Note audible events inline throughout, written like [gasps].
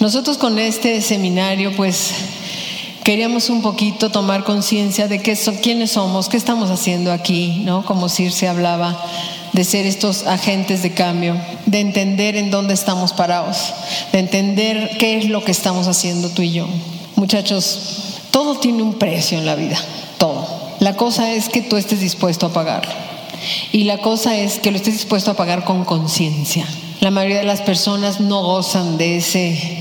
Nosotros con este seminario, pues queríamos un poquito tomar conciencia de quiénes somos, qué estamos haciendo aquí, ¿no? Como Circe hablaba de ser estos agentes de cambio, de entender en dónde estamos parados, de entender qué es lo que estamos haciendo tú y yo. Muchachos, todo tiene un precio en la vida, todo. La cosa es que tú estés dispuesto a pagarlo. Y la cosa es que lo estés dispuesto a pagar con conciencia. La mayoría de las personas no gozan de ese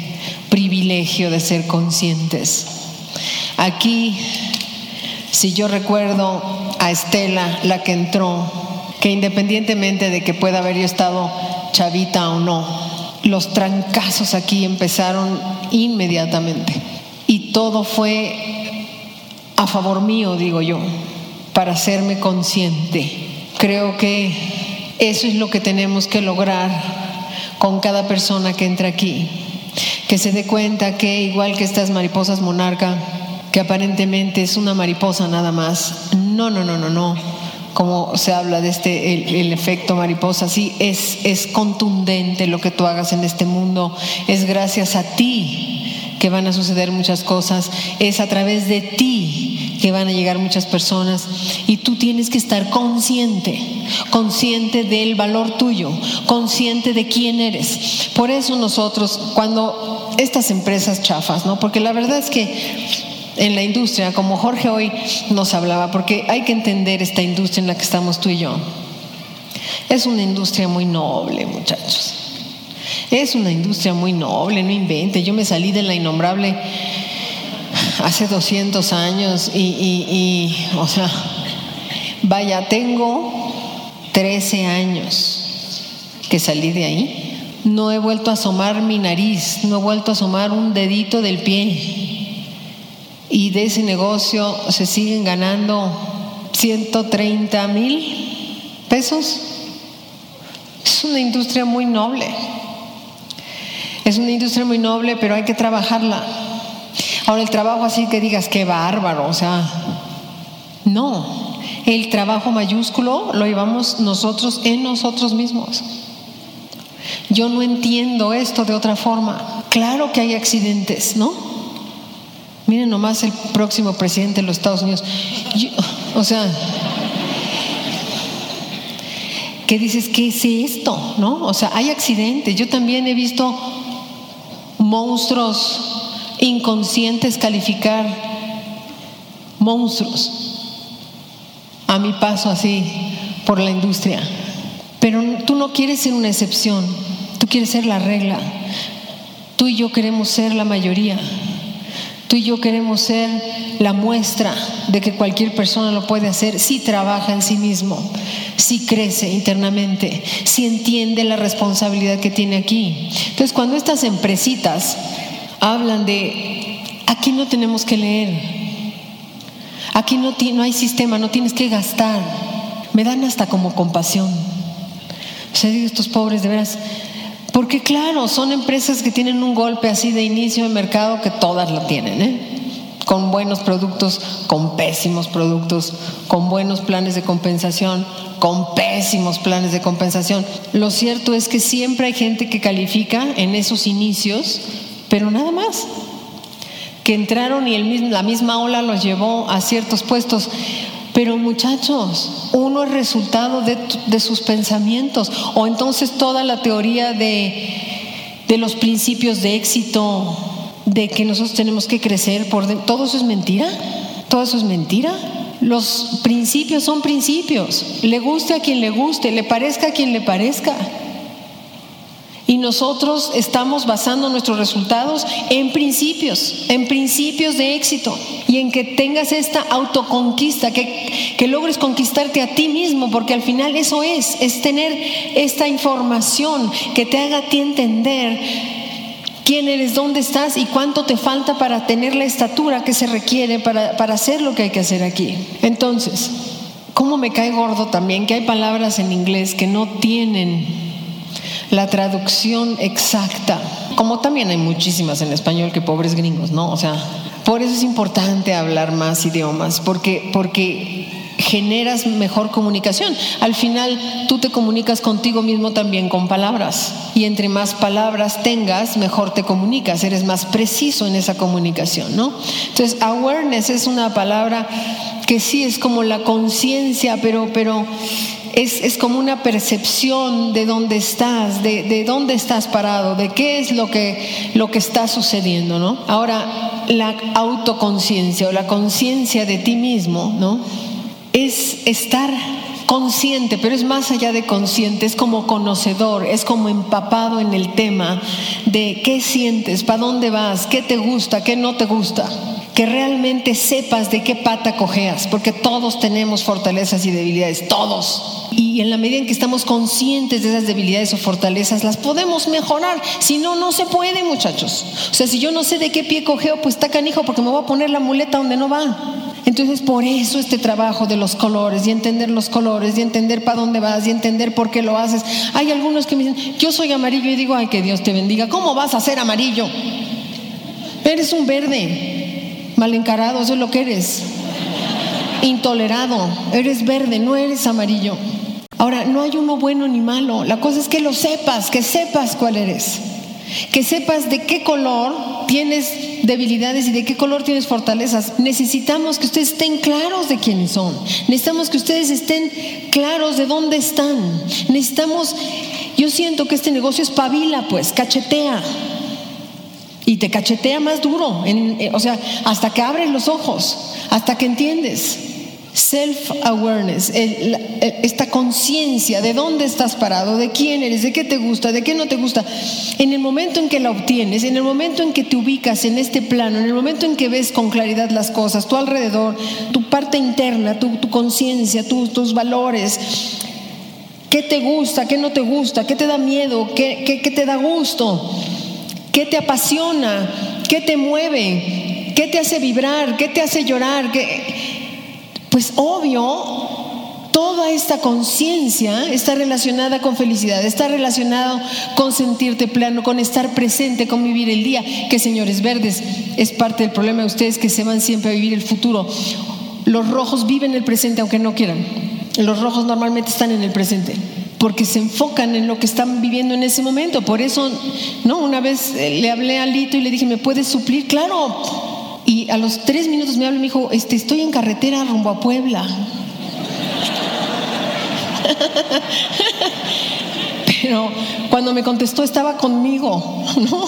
privilegio de ser conscientes. Aquí, si yo recuerdo a Estela, la que entró, que independientemente de que pueda haber yo estado chavita o no, los trancazos aquí empezaron inmediatamente. Y todo fue a favor mío, digo yo, para hacerme consciente. Creo que eso es lo que tenemos que lograr con cada persona que entra aquí que se dé cuenta que igual que estas mariposas monarca, que aparentemente es una mariposa nada más, no, no, no, no, no, como se habla de este, el, efecto mariposa, sí, es, es contundente lo que tú hagas en este mundo, es gracias a ti que van a suceder muchas cosas, es a través de ti que van a llegar muchas personas. Y tú tienes que estar consciente, consciente del valor tuyo, consciente de quién eres. Por eso nosotros cuando estas empresas chafas, ¿no? Porque la verdad es que en la industria, como Jorge hoy nos hablaba, porque hay que entender esta industria en la que estamos tú y yo. Es una industria muy noble, muchachos. Es una industria muy noble, no invente. Yo me salí de la innombrable hace 200 años y, y o sea, vaya, tengo 13 años que salí de ahí no he vuelto a asomar mi nariz, no he vuelto a asomar un dedito del pie. Y de ese negocio se siguen ganando 130 mil pesos. Es una industria muy noble. Es una industria muy noble, pero hay que trabajarla. Ahora el trabajo así que digas, qué bárbaro, o sea, no. El trabajo mayúsculo lo llevamos nosotros en nosotros mismos. Yo no entiendo esto de otra forma. Claro que hay accidentes, ¿no? Miren nomás el próximo presidente de los Estados Unidos. o sea, ¿qué dices? ¿Qué es esto? ¿No? O sea, hay accidentes. Yo también he visto monstruos inconscientes calificar monstruos a mi paso así por la industria. Pero tú no quieres ser una excepción. Quieres ser la regla. Tú y yo queremos ser la mayoría. Tú y yo queremos ser la muestra de que cualquier persona lo puede hacer si trabaja en sí mismo, si crece internamente, si entiende la responsabilidad que tiene aquí. Entonces, cuando estas empresitas hablan de, aquí no tenemos que leer, aquí no, no hay sistema, no tienes que gastar, me dan hasta como compasión. O sea, digo, estos pobres de veras porque claro, son empresas que tienen un golpe así de inicio de mercado que todas lo tienen, ¿eh? con buenos productos, con pésimos productos, con buenos planes de compensación, con pésimos planes de compensación. Lo cierto es que siempre hay gente que califica en esos inicios, pero nada más, que entraron y la misma ola los llevó a ciertos puestos. Pero muchachos, uno es resultado de, sus pensamientos. O entonces toda la teoría de, de los principios de éxito, de que nosotros tenemos que crecer por todo eso es mentira. Todo eso es mentira. Los principios son principios. Le guste a quien le guste, le parezca a quien le parezca. Y nosotros estamos basando nuestros resultados en principios, en principios de éxito y en que tengas esta autoconquista, que, que logres conquistarte a ti mismo, porque al final eso es, es tener esta información que te haga a ti entender quién eres, dónde estás y cuánto te falta para tener la estatura que se requiere para, para hacer lo que hay que hacer aquí. Entonces, ¿cómo me cae gordo también que hay palabras en inglés que no tienen la traducción exacta, como también hay muchísimas en español que pobres gringos, ¿no? O sea, por eso es importante hablar más idiomas, porque, porque generas mejor comunicación. Al final tú te comunicas contigo mismo también con palabras y entre más palabras tengas, mejor te comunicas, eres más preciso en esa comunicación, ¿no? Entonces, awareness es una palabra que sí es como la conciencia, pero, pero es, como una percepción de dónde estás, de, de, dónde estás parado, de qué es lo que, lo que está sucediendo, ¿no? Ahora, la autoconciencia o la conciencia de ti mismo, ¿no? Es estar consciente, pero es más allá de consciente, es como conocedor, es como empapado en el tema de qué sientes, para dónde vas, qué te gusta, qué no te gusta que realmente sepas de qué pata cojeas, porque todos tenemos fortalezas y debilidades, todos. Y en la medida en que estamos conscientes de esas debilidades o fortalezas, las podemos mejorar. Si no, no se puede, muchachos. O sea, si yo no sé de qué pie cojeo, pues está canijo, porque me voy a poner la muleta donde no va. Entonces, por eso este trabajo de los colores y entender los colores y entender para dónde vas y entender por qué lo haces. Hay algunos que me dicen, yo soy amarillo y digo, ay, que Dios te bendiga. ¿Cómo vas a ser amarillo? Eres un verde mal encarado, eso es lo que eres. Intolerado, eres verde, no eres amarillo. Ahora, no hay uno bueno ni malo, la cosa es que lo sepas, que sepas cuál eres, que sepas de qué color tienes debilidades y de qué color tienes fortalezas. Necesitamos que ustedes estén claros de quiénes son, necesitamos que ustedes estén claros de dónde están, necesitamos, yo siento que este negocio es pavila, pues, cachetea y te cachetea más duro, eh, o sea, hasta que abres los ojos, hasta que entiendes. Self-awareness, esta conciencia de dónde estás parado, de quién eres, de qué te gusta, de qué no te gusta. En el momento en que la obtienes, en el momento en que te ubicas en este plano, en el momento en que ves con claridad las cosas, tu alrededor, tu parte interna, tu, conciencia, tus valores, qué te gusta, qué no te gusta, qué te da miedo, qué, qué te da gusto ¿Qué te apasiona? ¿Qué te mueve? ¿Qué te hace vibrar? ¿Qué te hace llorar? Pues obvio, toda esta conciencia está relacionada con felicidad, está relacionada con sentirte plano, con estar presente, con vivir el día, que señores verdes es parte del problema de ustedes que se van siempre a vivir el futuro. Los rojos viven el presente aunque no quieran. Los rojos normalmente están en el presente porque se enfocan en lo que están viviendo en ese momento. Por eso, no, una vez eh, le hablé a Lito y le dije, ¿me puedes suplir? Claro. Y a los tres minutos me habló y me dijo, este, estoy en carretera rumbo a Puebla. [laughs] Pero cuando me contestó estaba conmigo, [laughs] ¿no?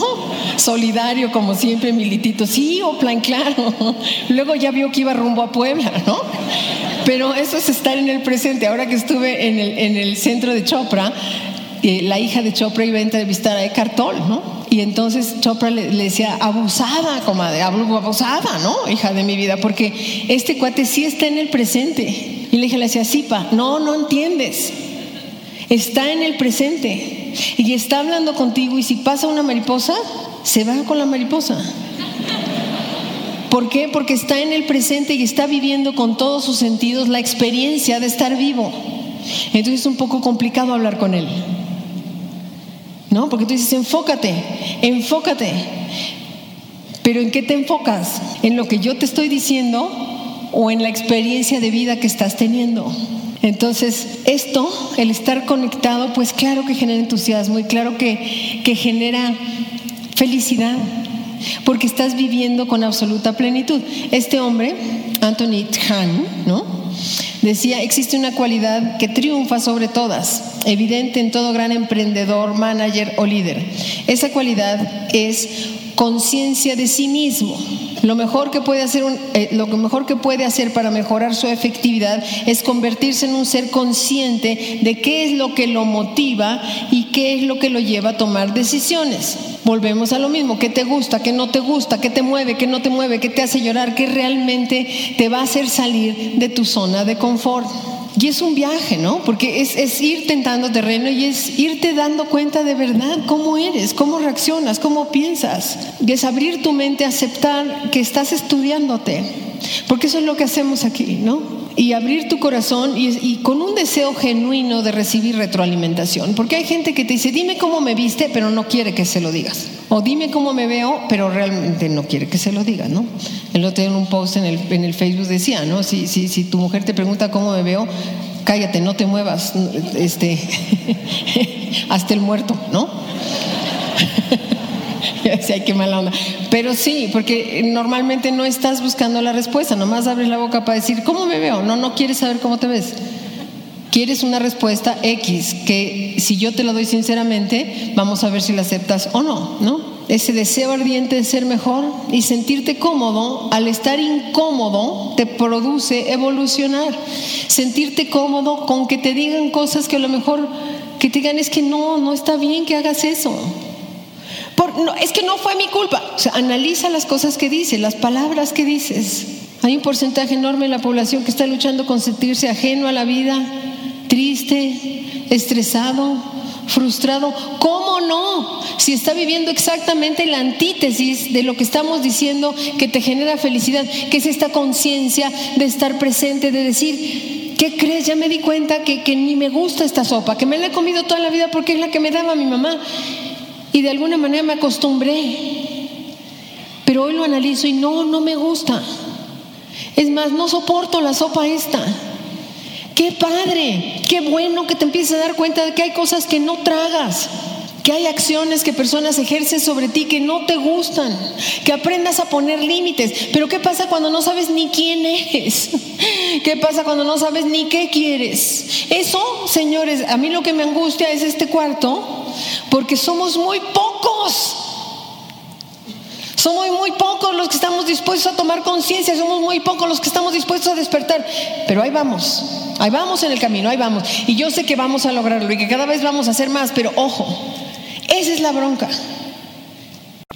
Solidario como siempre, militito. Sí, o plan claro. Luego ya vio que iba rumbo a Puebla, ¿no? Pero eso es estar en el presente. Ahora que estuve en el, en el centro de Chopra, eh, la hija de Chopra iba a entrevistar a Eckhart Tolle, ¿no? Y entonces Chopra le, decía, abusada, comadre, abusada, ¿no? Hija de mi vida, porque este cuate sí está en el presente. Y le dije, le decía, sí, pa, no, no entiendes. Está en el presente. Y está hablando contigo y si pasa una mariposa, se va con la mariposa. ¿Por qué? Porque está en el presente y está viviendo con todos sus sentidos la experiencia de estar vivo. Entonces es un poco complicado hablar con él. ¿No? Porque tú dices, enfócate, enfócate. Pero ¿en qué te enfocas? ¿En lo que yo te estoy diciendo o en la experiencia de vida que estás teniendo? Entonces, esto, el estar conectado, pues claro que genera entusiasmo y claro que, que genera felicidad porque estás viviendo con absoluta plenitud. Este hombre, Anthony Tran, ¿no? Decía, existe una cualidad que triunfa sobre todas, evidente en todo gran emprendedor, manager o líder. Esa cualidad es conciencia de sí mismo. Lo mejor que puede hacer eh, lo mejor que puede hacer para mejorar su efectividad es convertirse en un ser consciente de qué es lo que lo motiva y qué es lo que lo lleva a tomar decisiones. Volvemos a lo mismo, qué te gusta, qué no te gusta, qué te mueve, qué no te mueve, qué te hace llorar, qué realmente te va a hacer salir de tu zona de confort. Y es un viaje, ¿no? Porque es, es, ir tentando terreno y es irte dando cuenta de verdad cómo eres, cómo reaccionas, cómo piensas. Y es abrir tu mente aceptar que estás estudiándote. Porque eso es lo que hacemos aquí, ¿no? Y abrir tu corazón y, con un deseo genuino de recibir retroalimentación. Porque hay gente que te dice, dime cómo me viste, pero no quiere que se lo digas. O dime cómo me veo, pero realmente no quiere que se lo digas, ¿no? El otro día en un post en el, en el Facebook decía, ¿no? Si, si, si tu mujer te pregunta cómo me veo, cállate, no te muevas, este, [laughs] hasta el muerto, ¿no? [laughs] [laughs] sí, hay que mala onda. Pero sí, porque normalmente no estás buscando la respuesta, nomás abres la boca para decir, ¿cómo me veo? No, no quieres saber cómo te ves. Quieres una respuesta X, que si yo te la doy sinceramente, vamos a ver si la aceptas o no, ¿no? Ese deseo ardiente de ser mejor y sentirte cómodo, al estar incómodo, te produce evolucionar. Sentirte cómodo con que te digan cosas que a lo mejor, que te digan es que no, no está bien que hagas eso es que no fue mi culpa. O sea, analiza las cosas que dices, las palabras que dices. Hay un porcentaje enorme de la población que está luchando con sentirse ajeno a la vida, triste, estresado, frustrado. ¿Cómo no? Si está viviendo exactamente la antítesis de lo que estamos diciendo que te genera felicidad, que es esta conciencia de estar presente, de decir, ¿qué crees? Ya me di cuenta que ni me gusta esta sopa, que me la he comido toda la vida porque es la que me daba mi mamá y de alguna manera me acostumbré. Pero hoy lo analizo y no, no me gusta. Es más, no soporto la sopa esta. Qué padre, qué bueno que te empieces a dar cuenta de que hay cosas que no tragas, que hay acciones que personas ejercen sobre ti que no te gustan, que aprendas a poner límites. Pero ¿qué pasa cuando no sabes ni quién eres? [laughs] ¿Qué pasa cuando no sabes ni qué quieres? Eso, señores, a mí lo que me angustia es este cuarto porque somos muy pocos. Somos muy pocos los que estamos dispuestos a tomar conciencia, somos muy pocos los que estamos dispuestos a despertar. Pero ahí vamos, ahí vamos en el camino, ahí vamos. Y yo sé que vamos a lograrlo y que cada vez vamos a hacer más, pero ojo, esa es la bronca.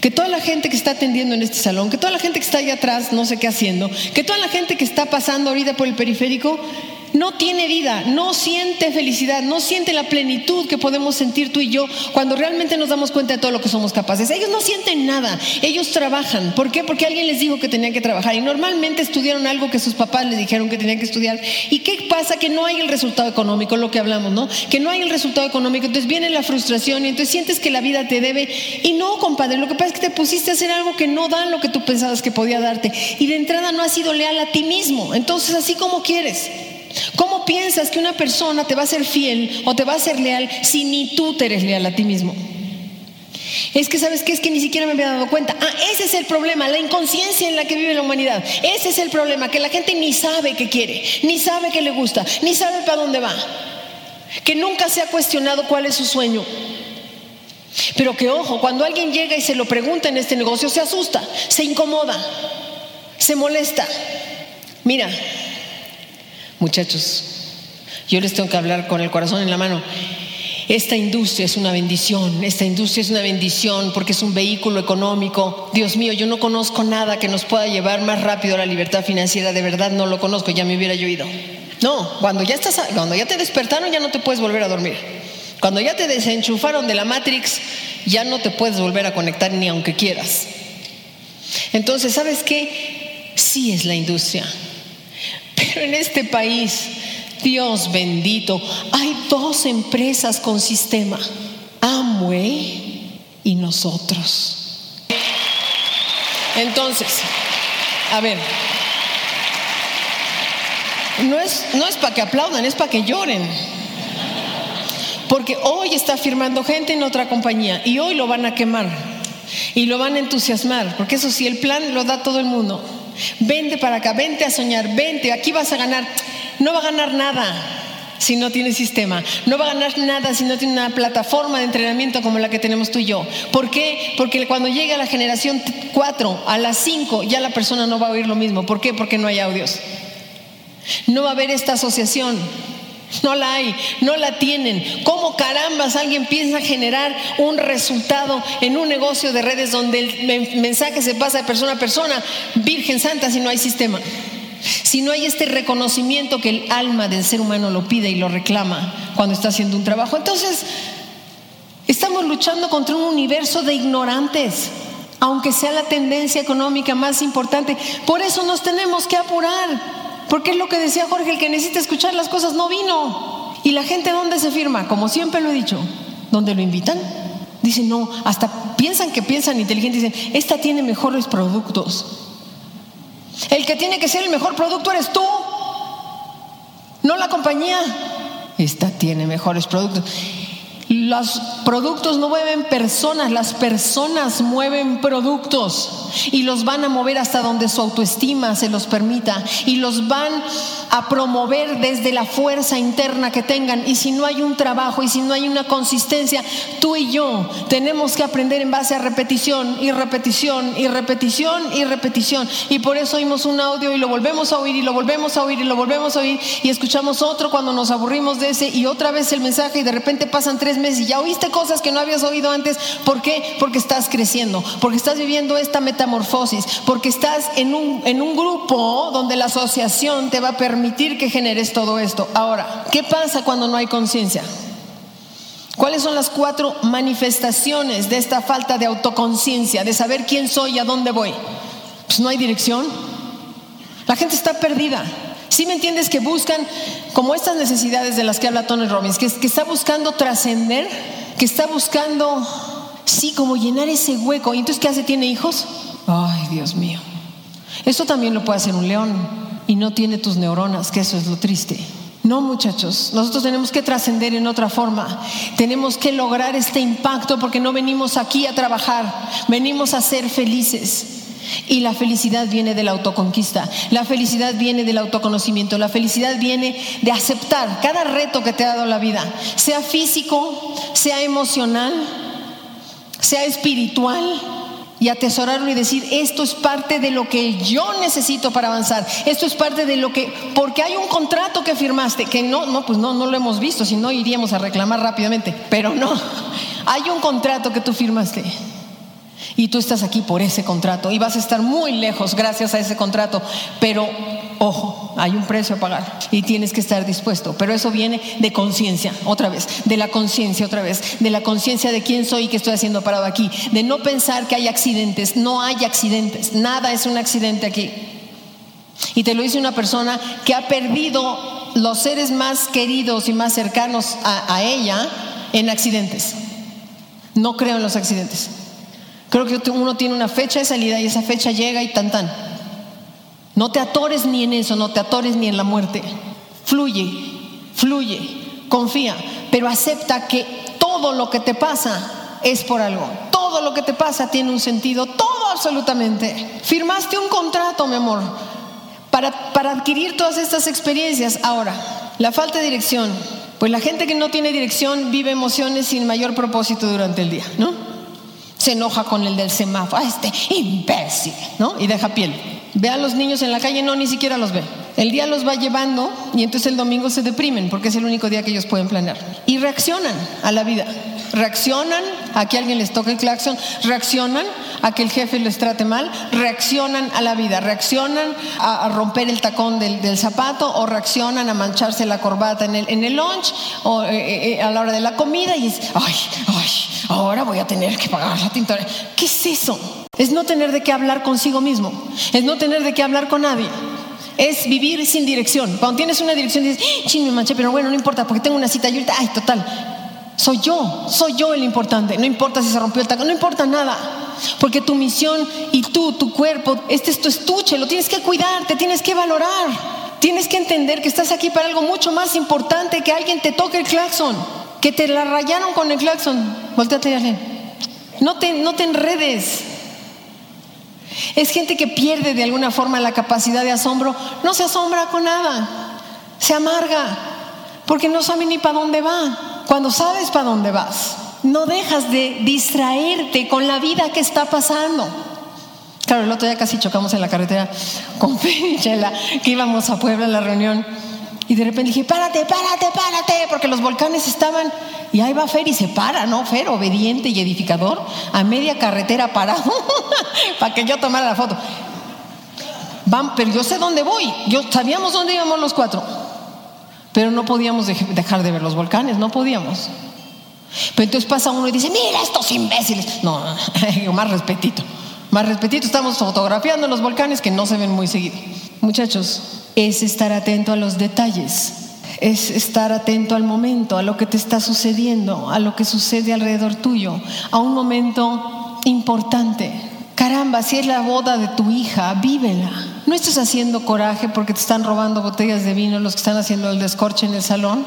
Que toda la gente que está atendiendo en este salón, que toda la gente que está allá atrás, no sé qué haciendo, que toda la gente que está pasando ahorita por el periférico, no tiene vida, no siente felicidad, no siente la plenitud que podemos sentir tú y yo cuando realmente nos damos cuenta de todo lo que somos capaces. Ellos no sienten nada, ellos trabajan. ¿Por qué? Porque alguien les dijo que tenían que trabajar y normalmente estudiaron algo que sus papás les dijeron que tenían que estudiar. ¿Y qué pasa? Que no hay el resultado económico, lo que hablamos, ¿no? Que no hay el resultado económico, entonces viene la frustración y entonces sientes que la vida te debe. Y no, compadre, lo que pasa es que te pusiste a hacer algo que no da lo que tú pensabas que podía darte. Y de entrada no has sido leal a ti mismo. Entonces, así como quieres. ¿Cómo piensas que una persona te va a ser fiel o te va a ser leal si ni tú te eres leal a ti mismo? Es que sabes que es que ni siquiera me había dado cuenta. Ah, ese es el problema, la inconsciencia en la que vive la humanidad. Ese es el problema, que la gente ni sabe qué quiere, ni sabe qué le gusta, ni sabe para dónde va. Que nunca se ha cuestionado cuál es su sueño. Pero que ojo, cuando alguien llega y se lo pregunta en este negocio, se asusta, se incomoda, se molesta. Mira, Muchachos, yo les tengo que hablar con el corazón en la mano. Esta industria es una bendición, esta industria es una bendición porque es un vehículo económico. Dios mío, yo no conozco nada que nos pueda llevar más rápido a la libertad financiera, de verdad no lo conozco, ya me hubiera yo ido. No, cuando ya estás cuando ya te despertaron ya no te puedes volver a dormir. Cuando ya te desenchufaron de la Matrix, ya no te puedes volver a conectar ni aunque quieras. Entonces, ¿sabes qué? Sí es la industria. En este país, Dios bendito, hay dos empresas con sistema, Amway y nosotros. Entonces, a ver, no es, no es para que aplaudan, es para que lloren. Porque hoy está firmando gente en otra compañía y hoy lo van a quemar y lo van a entusiasmar, porque eso sí, el plan lo da todo el mundo. Vente para acá, vente a soñar, vente, aquí vas a ganar. No va a ganar nada si no tiene sistema. No va a ganar nada si no tiene una plataforma de entrenamiento como la que tenemos tú y yo. ¿Por qué? Porque cuando llegue a la generación 4, a las 5, ya la persona no va a oír lo mismo. ¿Por qué? Porque no hay audios. No va a haber esta asociación. No la hay, no la tienen. ¿Cómo carambas alguien piensa generar un resultado en un negocio de redes donde el mensaje se pasa de persona a persona? Virgen Santa, si no hay sistema. Si no hay este reconocimiento que el alma del ser humano lo pide y lo reclama cuando está haciendo un trabajo. Entonces, estamos luchando contra un universo de ignorantes, aunque sea la tendencia económica más importante. Por eso nos tenemos que apurar. Porque es lo que decía Jorge, el que necesita escuchar las cosas no vino. ¿Y la gente dónde se firma? Como siempre lo he dicho, ¿dónde lo invitan? Dicen, no, hasta piensan que piensan inteligentes, dicen, esta tiene mejores productos. El que tiene que ser el mejor producto eres tú, no la compañía. Esta tiene mejores productos. Los productos no mueven personas, las personas mueven productos y los van a mover hasta donde su autoestima se los permita y los van a promover desde la fuerza interna que tengan. Y si no hay un trabajo y si no hay una consistencia, tú y yo tenemos que aprender en base a repetición y repetición y repetición y repetición. Y por eso oímos un audio y lo volvemos a oír y lo volvemos a oír y lo volvemos a oír y escuchamos otro cuando nos aburrimos de ese y otra vez el mensaje y de repente pasan tres meses y ya oíste cosas que no habías oído antes. ¿Por qué? Porque estás creciendo, porque estás viviendo esta metamorfosis, porque estás en un, en un grupo donde la asociación te va a permitir que generes todo esto. Ahora, ¿qué pasa cuando no hay conciencia? ¿Cuáles son las cuatro manifestaciones de esta falta de autoconciencia, de saber quién soy y a dónde voy? Pues no hay dirección. La gente está perdida. Si me entiendes que buscan como estas necesidades de las que habla Tony Robbins, que, que está buscando trascender, que está buscando, sí, como llenar ese hueco. ¿Y entonces qué hace? ¿Tiene hijos? Ay, Dios mío. Esto también lo puede hacer un león y no tiene tus neuronas, que eso es lo triste. No, muchachos, nosotros tenemos que trascender en otra forma. Tenemos que lograr este impacto porque no venimos aquí a trabajar, venimos a ser felices. Y la felicidad viene de la autoconquista, la felicidad viene del autoconocimiento, la felicidad viene de aceptar cada reto que te ha dado la vida, sea físico, sea emocional, sea espiritual, y atesorarlo y decir, esto es parte de lo que yo necesito para avanzar, esto es parte de lo que, porque hay un contrato que firmaste, que no, no, pues no, no lo hemos visto, si no iríamos a reclamar rápidamente, pero no, [laughs] hay un contrato que tú firmaste. Y tú estás aquí por ese contrato y vas a estar muy lejos gracias a ese contrato. Pero, ojo, hay un precio a pagar y tienes que estar dispuesto. Pero eso viene de conciencia, otra vez, de la conciencia, otra vez, de la conciencia de quién soy y qué estoy haciendo parado aquí. De no pensar que hay accidentes. No hay accidentes. Nada es un accidente aquí. Y te lo dice una persona que ha perdido los seres más queridos y más cercanos a, a ella en accidentes. No creo en los accidentes. Creo que uno tiene una fecha de salida y esa fecha llega y tan tan. No te atores ni en eso, no te atores ni en la muerte. Fluye, fluye, confía, pero acepta que todo lo que te pasa es por algo. Todo lo que te pasa tiene un sentido, todo absolutamente. Firmaste un contrato, mi amor, para, para adquirir todas estas experiencias. Ahora, la falta de dirección. Pues la gente que no tiene dirección vive emociones sin mayor propósito durante el día, ¿no? Se enoja con el del semáforo, ah, este imbécil, ¿no? Y deja piel. Ve a los niños en la calle, no, ni siquiera los ve. El día los va llevando y entonces el domingo se deprimen porque es el único día que ellos pueden planear. Y reaccionan a la vida. Reaccionan a que alguien les toque el claxon, reaccionan a que el jefe les trate mal, reaccionan a la vida, reaccionan a, romper el tacón del, zapato o reaccionan a mancharse la corbata en el, lunch o eh, eh, eh, a la hora de la comida y es, ay, ay, ahora voy a tener que pagar la tinta. ¿Qué es eso? Es no tener de qué hablar consigo mismo, es no tener de qué hablar con nadie. Es vivir sin dirección. Cuando tienes una dirección dices, ¡Ah, ching, me manché, pero bueno, no importa, porque tengo una cita y ahorita, ay, total. Soy yo, soy yo el importante. No importa si se rompió el tacón, no importa nada. Porque tu misión y tú, tu cuerpo, este es tu estuche, lo tienes que cuidar, te tienes que valorar. Tienes que entender que estás aquí para algo mucho más importante que alguien te toque el claxon, que te la rayaron con el claxon. Volteate y No te, no te enredes. Es gente que pierde de alguna forma la capacidad de asombro. No se asombra con nada. Se amarga. Porque no sabe ni para dónde va. Cuando sabes para dónde vas, no dejas de distraerte con la vida que está pasando. Claro, el otro día casi chocamos en la carretera con [laughs] Chela, que íbamos a Puebla a la reunión. Y de repente dije, párate, párate, párate, porque los volcanes estaban. Y ahí va Fer y se para, ¿no? Fer, obediente y edificador, a media carretera parado, [laughs] para que yo tomara la foto. Van, pero yo sé dónde voy. Yo sabíamos dónde íbamos los cuatro. Pero no podíamos dejar de ver los volcanes, no podíamos. Pero entonces pasa uno y dice, mira estos imbéciles. No, [laughs] más respetito. Más respetito, estamos fotografiando los volcanes que no se ven muy seguido. Muchachos, es estar atento a los detalles, es estar atento al momento, a lo que te está sucediendo, a lo que sucede alrededor tuyo, a un momento importante. Caramba, si es la boda de tu hija, vívela. No estés haciendo coraje porque te están robando botellas de vino los que están haciendo el descorche en el salón.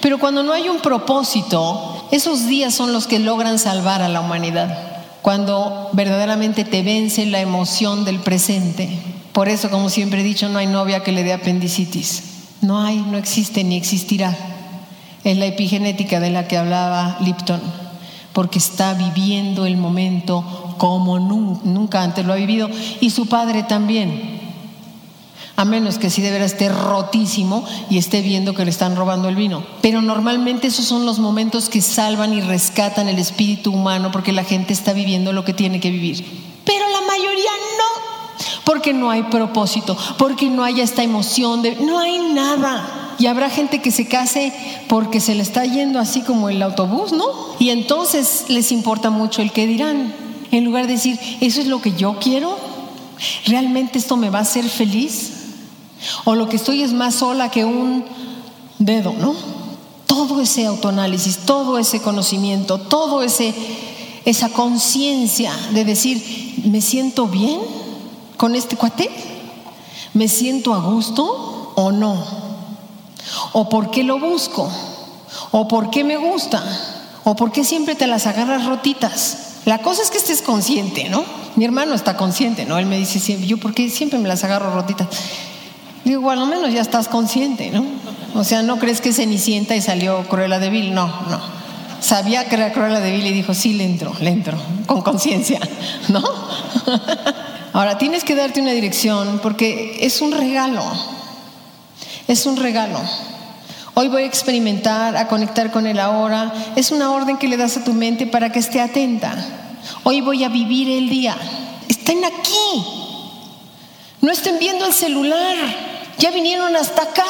Pero cuando no hay un propósito, esos días son los que logran salvar a la humanidad. Cuando verdaderamente te vence la emoción del presente. Por eso, como siempre he dicho, no hay novia que le dé apendicitis. No hay, no existe ni existirá. Es la epigenética de la que hablaba Lipton, porque está viviendo el momento como nunca antes lo ha vivido y su padre también. A menos que si de veras esté rotísimo y esté viendo que le están robando el vino. Pero normalmente esos son los momentos que salvan y rescatan el espíritu humano porque la gente está viviendo lo que tiene que vivir. Pero la mayoría no, porque no hay propósito, porque no hay esta emoción, de, no hay nada. Y habrá gente que se case porque se le está yendo así como el autobús, ¿no? Y entonces les importa mucho el que dirán. En lugar de decir, eso es lo que yo quiero, ¿realmente esto me va a hacer feliz? O lo que estoy es más sola que un dedo, ¿no? Todo ese autoanálisis, todo ese conocimiento, todo ese esa conciencia de decir, ¿me siento bien con este cuate? ¿Me siento a gusto o no? ¿O por qué lo busco? ¿O por qué me gusta? ¿O por qué siempre te las agarras rotitas? La cosa es que estés consciente, ¿no? Mi hermano está consciente, ¿no? Él me dice siempre, yo porque siempre me las agarro rotitas. Digo, al menos ya estás consciente, ¿no? O sea, no crees que Cenicienta y salió Cruella de Vil, no, no. Sabía que era Cruella de Vil y dijo, sí, le entro, le entro, con conciencia, [laughs] ¿no? [laughs] Ahora, tienes que darte una dirección porque es un regalo, es un regalo. Hoy voy a experimentar, a conectar con el ahora. Es una orden que le das a tu mente para que esté atenta. Hoy voy a vivir el día. Estén aquí. No estén viendo el celular. Ya vinieron hasta acá.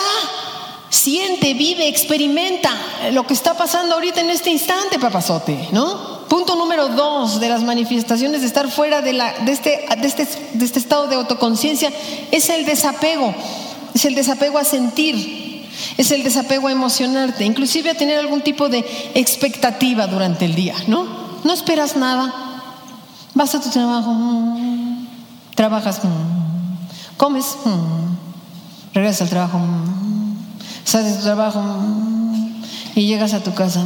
Siente, vive, experimenta lo que está pasando ahorita en este instante, papazote, ¿no? Punto número dos de las manifestaciones de estar fuera este, de, este, de este estado de autoconciencia es el desapego, es el desapego a sentir, es el desapego a emocionarte, inclusive a tener algún tipo de expectativa durante el día, ¿no? No esperas nada. Vas a tu trabajo, mm, trabajas, mm, comes, mm, regresas al trabajo, sales de tu trabajo y llegas a tu casa,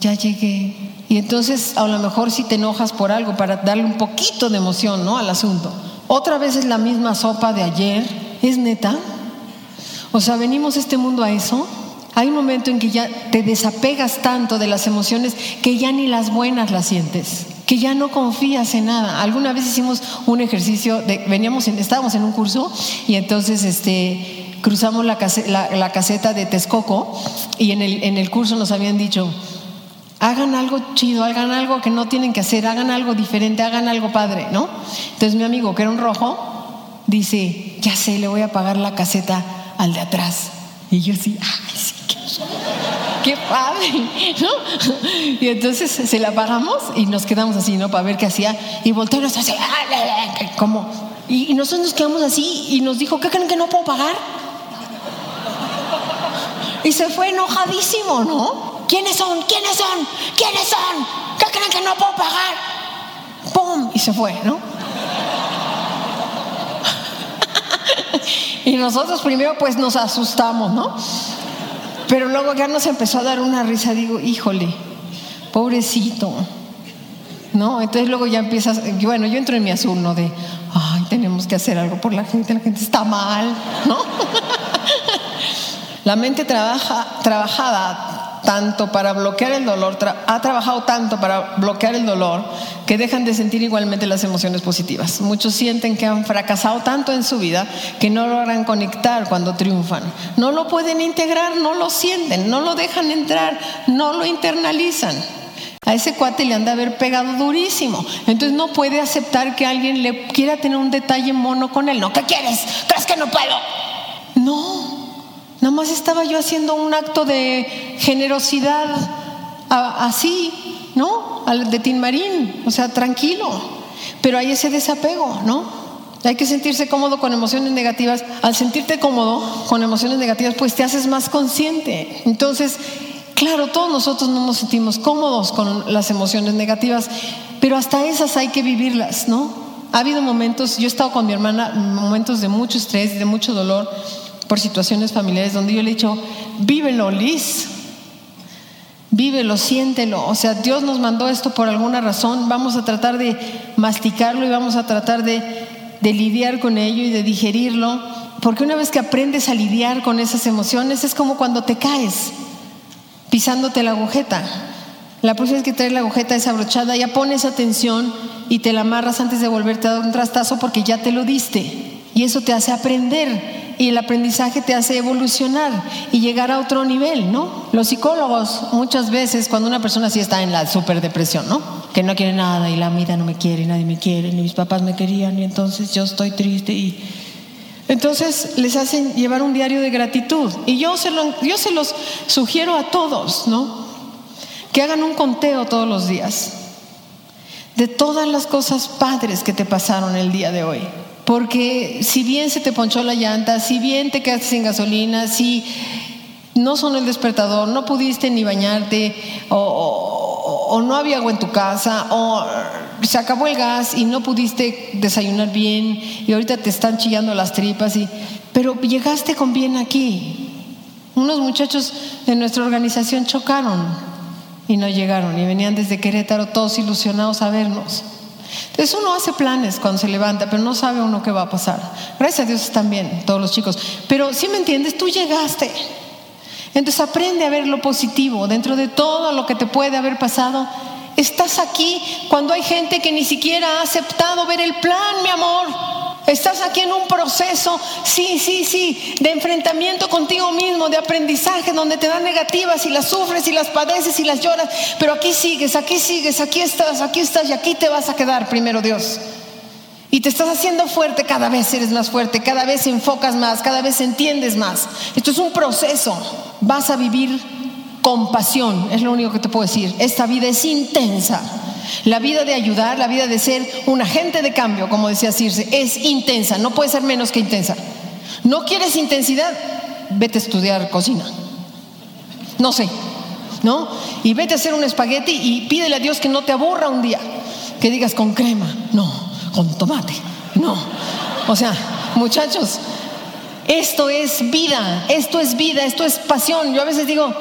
ya llegué. Y entonces a lo mejor si te enojas por algo para darle un poquito de emoción, ¿no? Al asunto. Otra vez es la misma sopa de ayer, ¿es neta? O sea, venimos este mundo a eso. Hay un momento en que ya te desapegas tanto de las emociones que ya ni las buenas las sientes, que ya no confías en nada. Alguna vez hicimos un ejercicio, de, veníamos, estábamos en un curso y entonces este, cruzamos la, caseta de Texcoco y en el, en el curso nos habían dicho, hagan algo chido, hagan algo que no tienen que hacer, hagan algo diferente, hagan algo padre, ¿no? Entonces mi amigo, que era un rojo, dice, ya sé, le voy a pagar la caseta al de atrás. Y yo así, ay, sí, qué, padre, [laughs] ¿no? Y entonces se la pagamos y nos quedamos así, ¿no? Para ver qué hacía. Y volteó y nos hace, como, y, nosotros nos quedamos así y nos dijo, ¿qué creen que no puedo pagar? Y se fue enojadísimo, ¿no? ¿Quiénes son? ¿Quiénes son? ¿Quiénes son? ¿Qué creen que no puedo pagar? ¡Pum! Y se fue, ¿no? [laughs] Y nosotros primero pues nos asustamos, ¿no? Pero luego ya nos empezó a dar una risa, digo, híjole, pobrecito. ¿No? Entonces luego ya empiezas, bueno, yo entro en mi azul, ¿no? De, ay, tenemos que hacer algo por la gente, la gente está mal, ¿no? La mente trabaja, trabajada tanto para bloquear el dolor, ha trabajado tanto para bloquear el dolor que dejan de sentir igualmente las emociones positivas. Muchos sienten que han fracasado tanto en su vida que no logran conectar cuando triunfan. No lo pueden integrar, no lo sienten, no lo dejan entrar, no lo internalizan. A ese cuate le han de haber pegado durísimo. Entonces no puede aceptar que alguien le quiera tener un detalle mono con él. No, ¿qué quieres? ¿Crees que no puedo? No, Nada más estaba yo haciendo un acto de generosidad así, ¿no? Al de Tin Marín, o sea, tranquilo. Pero hay ese desapego, ¿no? Hay que sentirse cómodo con emociones negativas. Al sentirte cómodo con emociones negativas, pues te haces más consciente. Entonces, claro, todos nosotros no nos sentimos cómodos con las emociones negativas, pero hasta esas hay que vivirlas, ¿no? Ha habido momentos, yo he estado con mi hermana, momentos de mucho estrés, de mucho dolor por situaciones familiares, donde yo le he dicho, vívelo, Liz, vívelo, siéntelo. O sea, Dios nos mandó esto por alguna razón, vamos a tratar de masticarlo y vamos a tratar de de lidiar con ello y de digerirlo, porque una vez que aprendes a lidiar con esas emociones es como cuando te caes pisándote la agujeta. La próxima vez que traes la agujeta desabrochada, ya pones atención y te la amarras antes de volverte a dar un trastazo porque ya te lo diste. Y eso te hace aprender y el aprendizaje te hace evolucionar y llegar a otro nivel, ¿no? Los psicólogos muchas veces cuando una persona sí está en la superdepresión, ¿no? Que no quiere nada y la vida no me quiere, nadie me quiere, ni mis papás me querían y entonces yo estoy triste y entonces les hacen llevar un diario de gratitud y yo se, yo se los sugiero a todos, ¿no? Que hagan un conteo todos los días de todas las cosas padres que te pasaron el día de hoy. Porque si bien se te ponchó la llanta, si bien te quedaste sin gasolina, si no sonó el despertador, no pudiste ni bañarte, o, no había agua en tu casa, o se acabó el gas y no pudiste desayunar bien, y ahorita te están chillando las tripas, y, pero llegaste con bien aquí. Unos muchachos de nuestra organización chocaron y no llegaron, y venían desde Querétaro todos ilusionados a vernos. Entonces uno hace planes cuando se levanta, pero no sabe uno qué va a pasar. Gracias a Dios están bien todos los chicos. Pero si me entiendes, tú llegaste. Entonces aprende a ver lo positivo dentro de todo lo que te puede haber pasado. Estás aquí cuando hay gente que ni siquiera ha aceptado ver el plan, mi amor. Estás aquí en un proceso, sí, sí, sí, de enfrentamiento contigo mismo, de aprendizaje, donde te dan negativas y las sufres y las padeces y las lloras, pero aquí sigues, aquí sigues, aquí estás, aquí estás y aquí te vas a quedar primero Dios. Y te estás haciendo fuerte, cada vez eres más fuerte, cada vez enfocas más, cada vez entiendes más. Esto es un proceso, vas a vivir con pasión, es lo único que te puedo decir. Esta vida es intensa. La vida de ayudar, la vida de ser un agente de cambio, como decía Circe, es intensa, no puede ser menos que intensa. ¿No quieres intensidad? Vete a estudiar cocina. No sé, ¿no? Y vete a hacer un espagueti y pídele a Dios que no te aburra un día. Que digas con crema, no, con tomate, no. O sea, muchachos, esto es vida, esto es vida, esto es pasión. Yo a veces digo,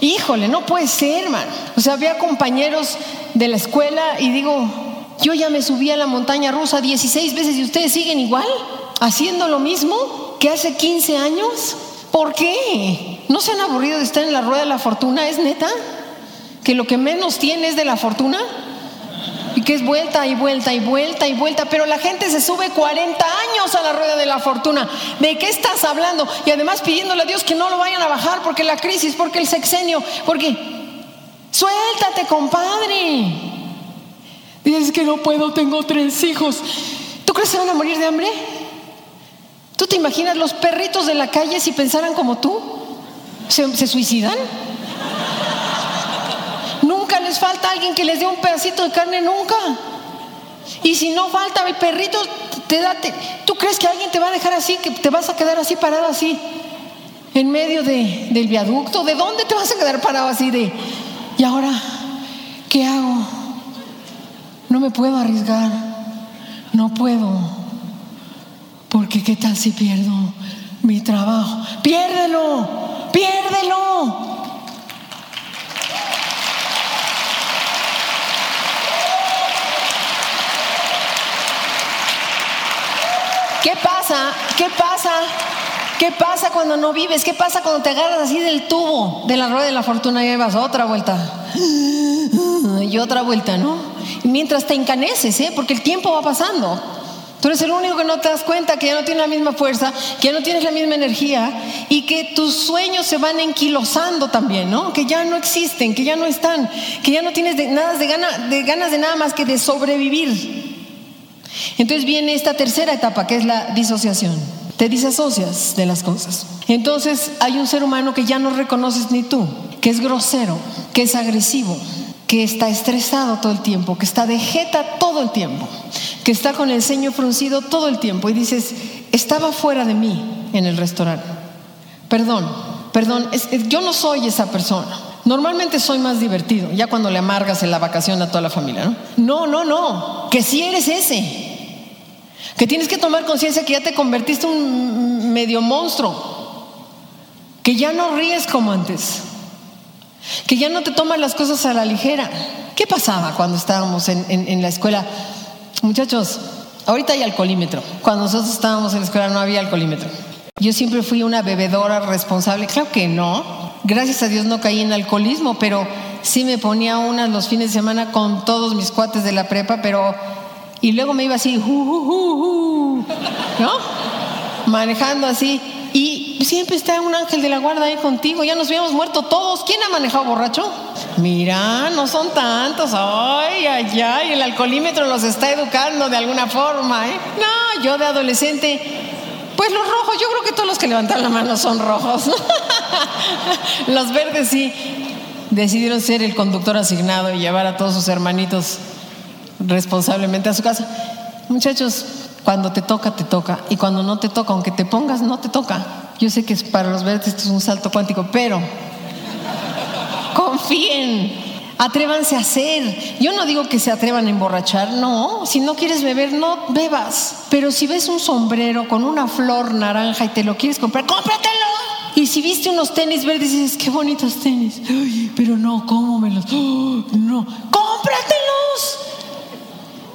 híjole, no puede ser, hermano. O sea, había compañeros de la escuela y digo, yo ya me subí a la montaña rusa 16 veces y ustedes siguen igual, haciendo lo mismo que hace 15 años. ¿Por qué? ¿No se han aburrido de estar en la rueda de la fortuna? ¿Es neta? ¿Que lo que menos tiene es de la fortuna? Y que es vuelta y vuelta y vuelta y vuelta, pero la gente se sube 40 años a la rueda de la fortuna. ¿De qué estás hablando? Y además pidiéndole a Dios que no lo vayan a bajar porque la crisis, porque el sexenio, porque Suéltate, compadre. Dices que no puedo, tengo tres hijos. ¿Tú crees que van a morir de hambre? ¿Tú te imaginas los perritos de la calle si pensaran como tú? ¿Se, suicidan? nunca les falta alguien que les dé un pedacito de carne, nunca. Y si no falta mi perrito, te da, ¿tú crees que alguien te va a dejar así, que te vas a quedar así parado así, en medio del viaducto? ¿De dónde te vas a quedar parado así de, ¿Y ahora qué hago? No me puedo arriesgar, no puedo, porque ¿qué tal si pierdo mi trabajo? Piérdelo, piérdelo. ¿Qué pasa? ¿Qué pasa? ¿Qué pasa cuando no vives? ¿Qué pasa cuando te agarras así del tubo de la rueda de la fortuna y vas otra vuelta? [gasps] Y otra vuelta, ¿no? Mientras te encaneces, ¿eh? Porque el tiempo va pasando. Tú eres el único que no te das cuenta que ya no tienes la misma fuerza, que ya no tienes la misma energía y que tus sueños se van enquilosando también, ¿no? Que ya no existen, que ya no están, que ya no tienes nada de, de ganas de nada más que de sobrevivir. Entonces viene esta tercera etapa que es la disociación te disasocias de las cosas. Entonces hay un ser humano que ya no reconoces ni tú, que es grosero, que es agresivo, que está estresado todo el tiempo, que está de jeta todo el tiempo, que está con el ceño fruncido todo el tiempo y dices, estaba fuera de mí en el restaurante. Perdón, perdón, yo no soy esa persona. Normalmente soy más divertido, ya cuando le amargas en la vacación a toda la familia, ¿no? No, no, no, que si eres ese. Que tienes que tomar conciencia que ya te convertiste en un medio monstruo. Que ya no ríes como antes. Que ya no te tomas las cosas a la ligera. ¿Qué pasaba cuando estábamos en, la escuela? Muchachos, ahorita hay alcoholímetro. Cuando nosotros estábamos en la escuela no había alcoholímetro. Yo siempre fui una bebedora responsable. Claro que no. Gracias a Dios no caí en alcoholismo, pero sí me ponía unas los fines de semana con todos mis cuates de la prepa, pero... Y luego me iba así, ¿no? Manejando así. Y siempre está un ángel de la guarda ahí contigo. Ya nos habíamos muerto todos. ¿Quién ha manejado borracho? Mira, no son tantos. Ay, ay, ay. El alcoholímetro los está educando de alguna forma, ¿eh? No, yo de adolescente pues los rojos, yo creo que todos los que levantan la mano son rojos. [laughs] los verdes sí decidieron ser el conductor asignado y llevar a todos sus hermanitos responsablemente a su casa. Muchachos, cuando te toca, te toca. Y cuando no te toca, aunque te pongas, no te toca. Yo sé que para los verdes esto es un salto cuántico, pero [laughs] confíen. Atrévanse a hacer. Yo no digo que se atrevan a emborrachar, no. Si no quieres beber, no bebas. Pero si ves un sombrero con una flor naranja y te lo quieres comprar, cómpratelo. Y si viste unos tenis verdes y dices, qué bonitos tenis. pero no, cómomelos. [gasps] no, cómpratelos.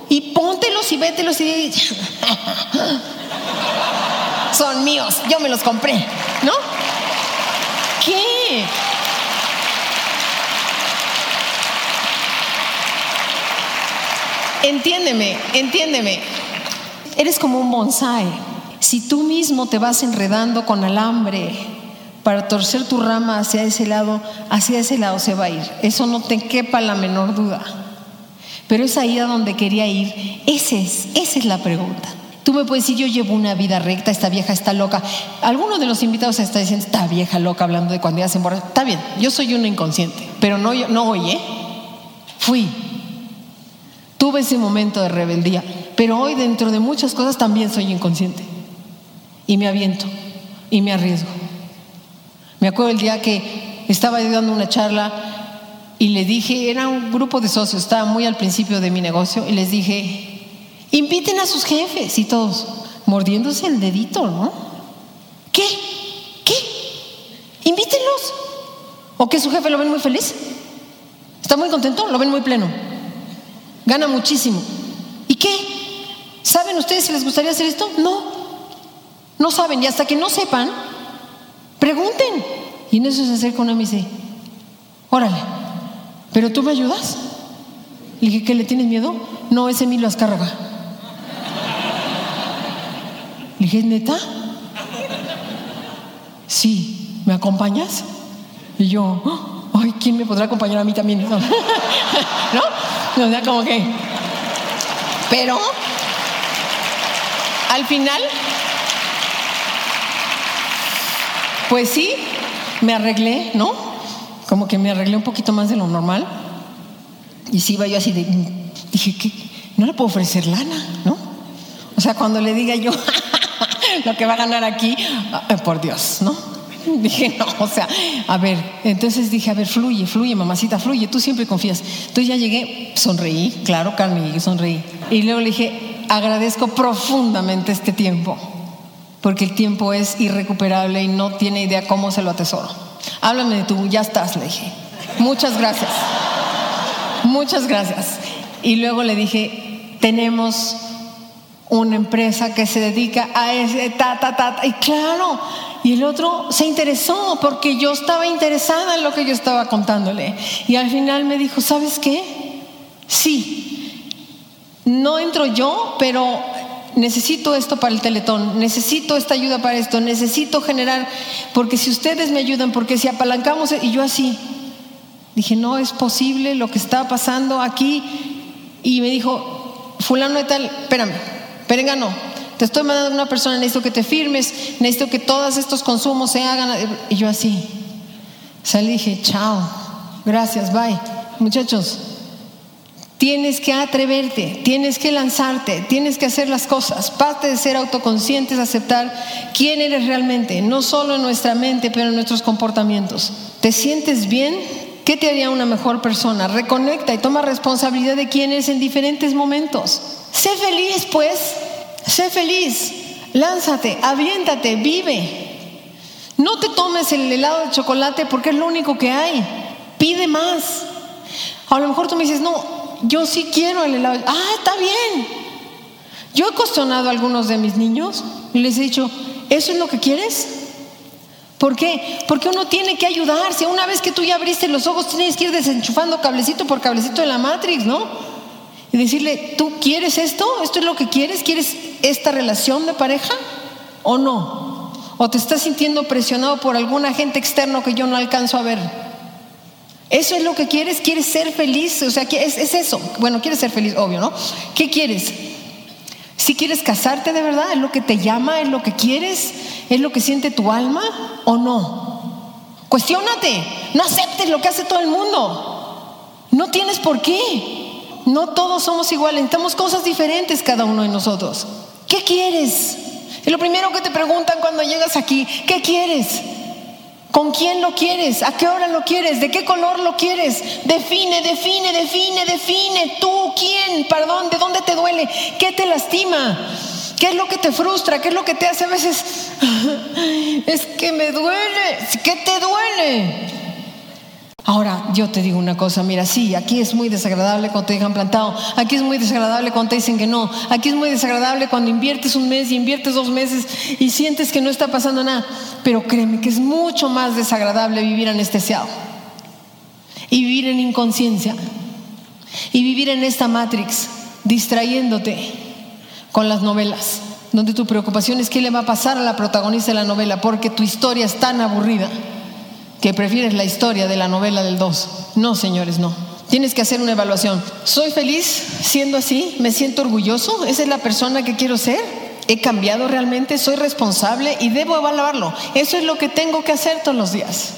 Y póntelos y vételos y son míos, yo me los compré, ¿no? ¿Qué? Entiéndeme, entiéndeme. Eres como un bonsai. Si tú mismo te vas enredando con alambre para torcer tu rama hacia ese lado, hacia ese lado se va a ir. Eso no te quepa la menor duda. Pero es ahí a donde quería ir. Esa es, esa es la pregunta. Tú me puedes decir, yo llevo una vida recta, esta vieja está loca. Alguno de los invitados está diciendo, esta vieja loca hablando de cuando ya se emborracha. Está bien, yo soy una inconsciente, pero no, no hoy, ¿eh? Fui, Tuve ese momento de rebeldía, pero hoy dentro de muchas cosas también soy inconsciente. Y me aviento y me arriesgo. Me acuerdo el día que estaba dando una charla y le dije, era un grupo de socios, estaba muy al principio de mi negocio, y les dije, inviten a sus jefes y todos, mordiéndose el dedito, ¿no? ¿Qué? ¿Qué? Invítenlos. ¿O que su jefe lo ven muy feliz? ¿Está muy contento? ¿Lo ven muy pleno? gana muchísimo. ¿Y qué? ¿Saben ustedes si les gustaría hacer esto? No, no saben. Y hasta que no sepan, pregunten. Y en eso se acerca una y dice, órale, ¿pero tú me ayudas? Le dije, ¿qué le tienes miedo? No, ese Emilio Azcárraga. Le dije, ¿neta? Sí, ¿me acompañas? Y yo, ay, ¿quién me podrá acompañar a mí también? [laughs] ¿No? O sea, como que. Pero al final, pues sí, me arreglé, ¿no? Como que me arreglé un poquito más de lo normal. Y sí iba yo así de. Dije, que No le puedo ofrecer lana, ¿no? O sea, cuando le diga yo [laughs] lo que va a ganar aquí, por Dios, ¿no? [laughs] Dije, no, o sea, a ver, entonces dije, a ver, fluye, fluye, mamacita, fluye, tú siempre confías. Entonces ya llegué, sonreí, claro, Carmen, sonreí. Y luego le dije, agradezco profundamente este tiempo, porque el tiempo es irrecuperable y no tiene idea cómo se lo atesoro. Háblame de tú, ya estás, le dije. Muchas gracias. Muchas gracias. Y luego le dije, tenemos una empresa que se dedica a ese ta, ta, ta, y claro, y el otro se interesó porque yo estaba interesada en lo que yo estaba contándole. Y al final me dijo, ¿sabes qué? Sí, no entro yo, pero necesito esto para el teletón, necesito esta ayuda para esto, necesito generar, porque si ustedes me ayudan, porque si apalancamos, y yo así, dije, no es posible lo que está pasando aquí. Y me dijo, fulano de tal, espérame, perengano, te estoy mandando una persona, necesito que te firmes, necesito que todos estos consumos se hagan. Y yo así, salí dije, chao, gracias, bye. Muchachos, Tienes que atreverte, tienes que lanzarte, tienes que hacer las cosas. Parte de ser autoconscientes, aceptar quién eres realmente, no solo en nuestra mente, pero en nuestros comportamientos. ¿Te sientes bien? ¿Qué te haría una mejor persona? Reconecta y toma responsabilidad de quién eres en diferentes momentos. Sé feliz, pues. Sé feliz. Lánzate, aviéntate, vive. No te tomes el helado de chocolate porque es lo único que hay. Pide más. A lo mejor tú me dices, no, yo sí quiero el helado. Ah, está bien. Yo he cuestionado a algunos de mis niños y les he dicho, ¿eso es lo que quieres? ¿Por qué? Porque uno tiene que ayudarse. Una vez que tú ya abriste los ojos, tienes que ir desenchufando cablecito por cablecito de la Matrix, ¿no? Y decirle, ¿tú quieres esto? ¿Esto es lo que quieres? ¿Quieres esta relación de pareja o no? ¿O te estás sintiendo presionado por algún agente externo que yo no alcanzo a ver? ¿Eso es lo que quieres? ¿Quieres ser feliz? O sea, es, es eso. Bueno, quieres ser feliz, obvio, ¿no? ¿Qué quieres? Si quieres casarte de verdad, ¿es lo que te llama? ¿Es lo que quieres? ¿Es lo que siente tu alma o no? Cuestiónate. No aceptes lo que hace todo el mundo. No tienes por qué. No todos somos iguales. Necesitamos cosas diferentes cada uno de nosotros. ¿Qué quieres? Es lo primero que te preguntan cuando llegas aquí. ¿Qué quieres? ¿Con quién lo quieres? ¿A qué hora lo quieres? ¿De qué color lo quieres? Define, define, define, define. ¿Tú quién? Perdón, ¿de dónde te duele? ¿Qué te lastima? ¿Qué es lo que te frustra? ¿Qué es lo que te hace a veces? [laughs] Es que me duele. ¿Qué te duele? Ahora, yo te digo una cosa, mira, sí, aquí es muy desagradable cuando te dejan plantado, aquí es muy desagradable cuando te dicen que no, aquí es muy desagradable cuando inviertes un mes y inviertes dos meses y sientes que no está pasando nada, pero créeme que es mucho más desagradable vivir anestesiado y vivir en inconsciencia y vivir en esta matrix, distrayéndote con las novelas, donde tu preocupación es qué le va a pasar a la protagonista de la novela, porque tu historia es tan aburrida que prefieres la historia de la novela del 2. No, señores, no. Tienes que hacer una evaluación. ¿Soy feliz siendo así? ¿Me siento orgulloso? ¿Esa es la persona que quiero ser? ¿He cambiado realmente? ¿Soy responsable? Y debo evaluarlo. Eso es lo que tengo que hacer todos los días.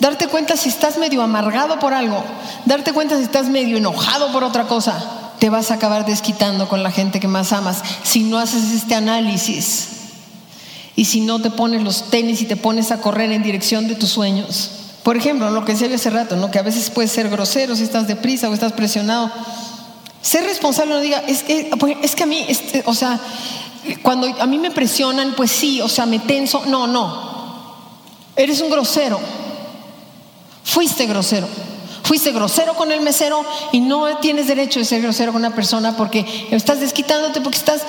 Darte cuenta si estás medio amargado por algo. Darte cuenta si estás medio enojado por otra cosa. Te vas a acabar desquitando con la gente que más amas si no haces este análisis y si no te pones los tenis y te pones a correr en dirección de tus sueños. Por ejemplo, lo que decía hace rato, ¿no? que a veces puedes ser grosero si estás deprisa o estás presionado. Ser responsable no diga, es que, pues, es que a mí, este, o sea, cuando a mí me presionan, pues sí, o sea, me tenso. No, no. Eres un grosero. Fuiste grosero. Fuiste grosero con el mesero y no tienes derecho de ser grosero con una persona porque estás desquitándote, porque estás